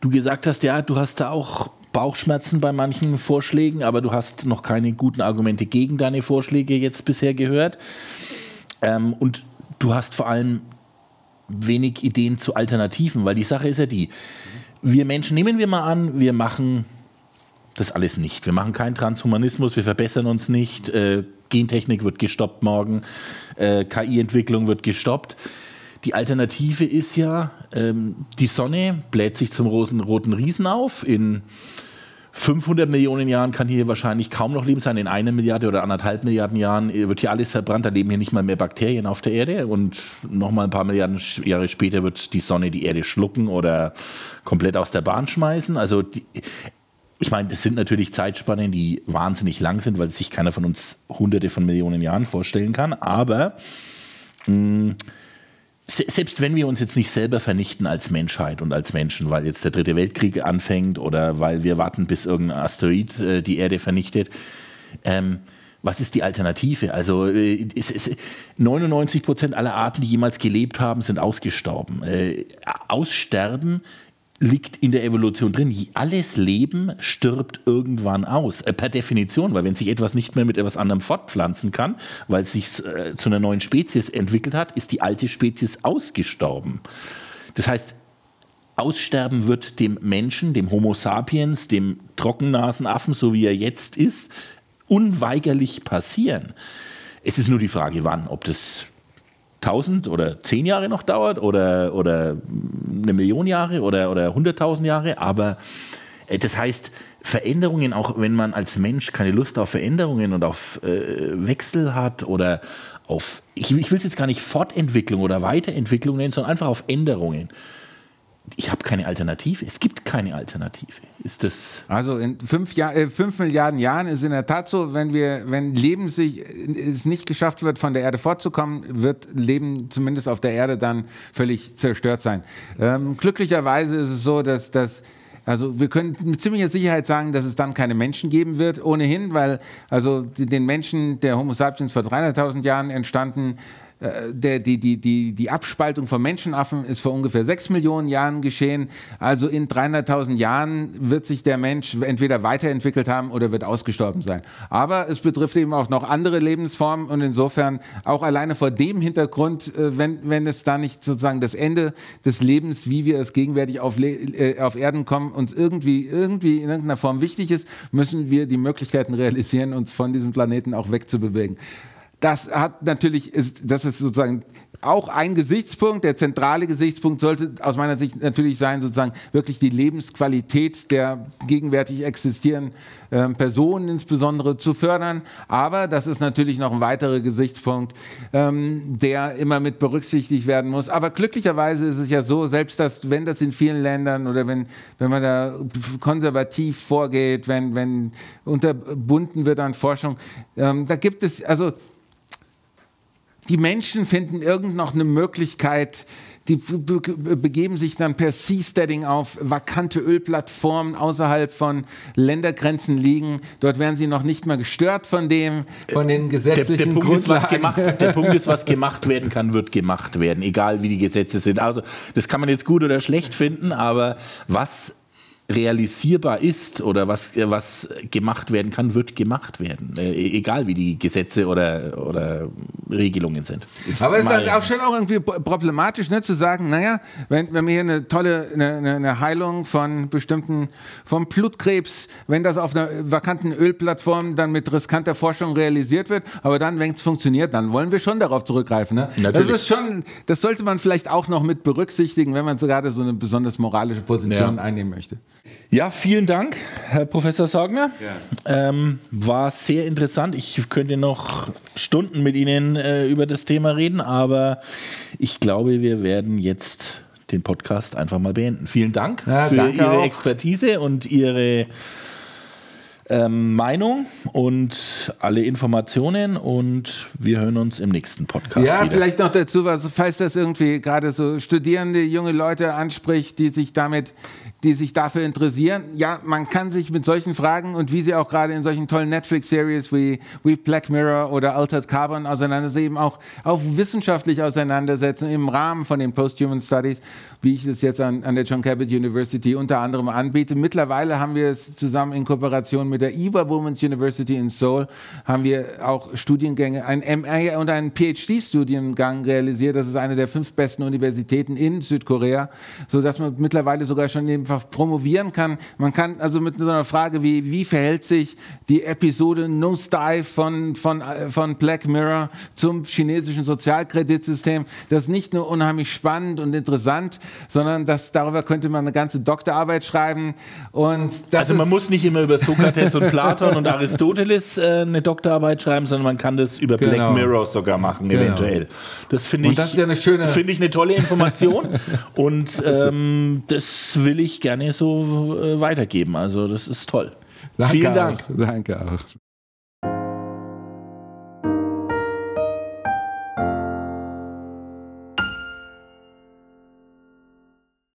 du gesagt hast, ja, du hast da auch Bauchschmerzen bei manchen Vorschlägen, aber du hast noch keine guten Argumente gegen deine Vorschläge jetzt bisher gehört. Ähm, und du hast vor allem wenig Ideen zu Alternativen, weil die Sache ist ja die, wir Menschen, nehmen wir mal an, wir machen das alles nicht. Wir machen keinen Transhumanismus, wir verbessern uns nicht, äh, Gentechnik wird gestoppt morgen, äh, KI-Entwicklung wird gestoppt. Die Alternative ist ja, ähm, die Sonne bläht sich zum roten Riesen auf in 500 Millionen Jahren kann hier wahrscheinlich kaum noch Leben sein. In einer Milliarde oder anderthalb Milliarden Jahren wird hier alles verbrannt. Da leben hier nicht mal mehr Bakterien auf der Erde. Und nochmal ein paar Milliarden Jahre später wird die Sonne die Erde schlucken oder komplett aus der Bahn schmeißen. Also die, ich meine, das sind natürlich Zeitspannen, die wahnsinnig lang sind, weil sich keiner von uns hunderte von Millionen Jahren vorstellen kann. Aber mh, selbst wenn wir uns jetzt nicht selber vernichten als Menschheit und als Menschen, weil jetzt der dritte Weltkrieg anfängt oder weil wir warten, bis irgendein Asteroid äh, die Erde vernichtet, ähm, was ist die Alternative? Also äh, es, es, 99 Prozent aller Arten, die jemals gelebt haben, sind ausgestorben. Äh, aussterben liegt in der Evolution drin. Alles Leben stirbt irgendwann aus, äh, per Definition, weil wenn sich etwas nicht mehr mit etwas anderem fortpflanzen kann, weil es sich äh, zu einer neuen Spezies entwickelt hat, ist die alte Spezies ausgestorben. Das heißt, Aussterben wird dem Menschen, dem Homo sapiens, dem Trockennasenaffen, so wie er jetzt ist, unweigerlich passieren. Es ist nur die Frage, wann, ob das 1000 oder 10 Jahre noch dauert oder, oder eine Million Jahre oder, oder 100.000 Jahre. Aber äh, das heißt, Veränderungen, auch wenn man als Mensch keine Lust auf Veränderungen und auf äh, Wechsel hat oder auf, ich, ich will es jetzt gar nicht Fortentwicklung oder Weiterentwicklung nennen, sondern einfach auf Änderungen ich habe keine Alternative. Es gibt keine Alternative. Ist das also in fünf, Jahr, äh, fünf Milliarden Jahren ist in der Tat so, wenn wir, wenn Leben sich es nicht geschafft wird, von der Erde fortzukommen, wird Leben zumindest auf der Erde dann völlig zerstört sein. Ähm, glücklicherweise ist es so, dass das also wir können mit ziemlicher Sicherheit sagen, dass es dann keine Menschen geben wird, ohnehin, weil also den Menschen, der Homo sapiens vor 300.000 Jahren entstanden, äh, der, die, die, die, die Abspaltung von Menschenaffen ist vor ungefähr sechs Millionen Jahren geschehen. Also in 300.000 Jahren wird sich der Mensch entweder weiterentwickelt haben oder wird ausgestorben sein. Aber es betrifft eben auch noch andere Lebensformen und insofern auch alleine vor dem Hintergrund, äh, wenn, wenn es da nicht sozusagen das Ende des Lebens, wie wir es gegenwärtig auf, äh, auf Erden kommen, uns irgendwie, irgendwie in irgendeiner Form wichtig ist, müssen wir die Möglichkeiten realisieren, uns von diesem Planeten auch wegzubewegen das hat natürlich, ist, das ist sozusagen auch ein Gesichtspunkt. Der zentrale Gesichtspunkt sollte aus meiner Sicht natürlich sein, sozusagen wirklich die Lebensqualität der gegenwärtig existierenden äh, Personen insbesondere zu fördern. Aber das ist natürlich noch ein weiterer Gesichtspunkt, ähm, der immer mit berücksichtigt werden muss. Aber glücklicherweise ist es ja so, selbst dass, wenn das in vielen Ländern oder wenn, wenn man da konservativ vorgeht, wenn, wenn unterbunden wird an Forschung, ähm, da gibt es, also die Menschen finden irgend noch eine Möglichkeit, die begeben sich dann per Seasteading auf vakante Ölplattformen außerhalb von Ländergrenzen liegen. Dort werden sie noch nicht mal gestört von dem, von den gesetzlichen der, der Punkt. Ist, was gemacht, der Punkt ist, was gemacht werden kann, wird gemacht werden, egal wie die Gesetze sind. Also das kann man jetzt gut oder schlecht finden, aber was realisierbar ist oder was, was gemacht werden kann, wird gemacht werden. Äh, egal wie die Gesetze oder, oder Regelungen sind. Ist Aber es ist halt auch schon auch irgendwie problematisch, ne, zu sagen, naja, wenn, wenn wir hier eine tolle eine, eine Heilung von bestimmten, vom Blutkrebs, wenn das auf einer vakanten Ölplattform dann mit riskanter Forschung realisiert wird, aber dann, wenn es funktioniert, dann wollen wir schon darauf zurückgreifen. Ne? Natürlich. Das ist schon, das sollte man vielleicht auch noch mit berücksichtigen, wenn man gerade so eine besonders moralische Position ja. einnehmen möchte. Ja, vielen Dank, Herr Professor Sagner. Ja. Ähm, war sehr interessant. Ich könnte noch Stunden mit Ihnen äh, über das Thema reden, aber ich glaube, wir werden jetzt den Podcast einfach mal beenden. Vielen Dank ja, für Ihre auch. Expertise und Ihre ähm, Meinung und alle Informationen und wir hören uns im nächsten Podcast. Ja, wieder. vielleicht noch dazu, also falls das irgendwie gerade so Studierende, junge Leute anspricht, die sich damit die sich dafür interessieren. Ja, man kann sich mit solchen Fragen und wie sie auch gerade in solchen tollen Netflix-Series wie, wie Black Mirror oder Altered Carbon auseinandersetzen, eben auch, auch wissenschaftlich auseinandersetzen im Rahmen von den Post-Human Studies, wie ich es jetzt an, an der John Cabot University unter anderem anbiete. Mittlerweile haben wir es zusammen in Kooperation mit der Eva Women's University in Seoul, haben wir auch Studiengänge, ein MA und einen PhD-Studiengang realisiert. Das ist eine der fünf besten Universitäten in Südkorea, sodass man mittlerweile sogar schon einfach promovieren kann. Man kann also mit so einer Frage wie, wie verhält sich die Episode Nose Dive von, von, von Black Mirror zum chinesischen Sozialkreditsystem, das ist nicht nur unheimlich spannend und interessant, sondern das, darüber könnte man eine ganze Doktorarbeit schreiben. Und also man muss nicht immer über Sokrates und Platon und Aristoteles äh, eine Doktorarbeit schreiben, sondern man kann das über genau. Black Mirror sogar machen, genau. eventuell. Das finde ich, das ja eine schöne finde ich eine tolle Information [laughs] und ähm, das will ich gerne so äh, weitergeben. Also das ist toll. Danke Vielen Dank. Auch. Danke auch.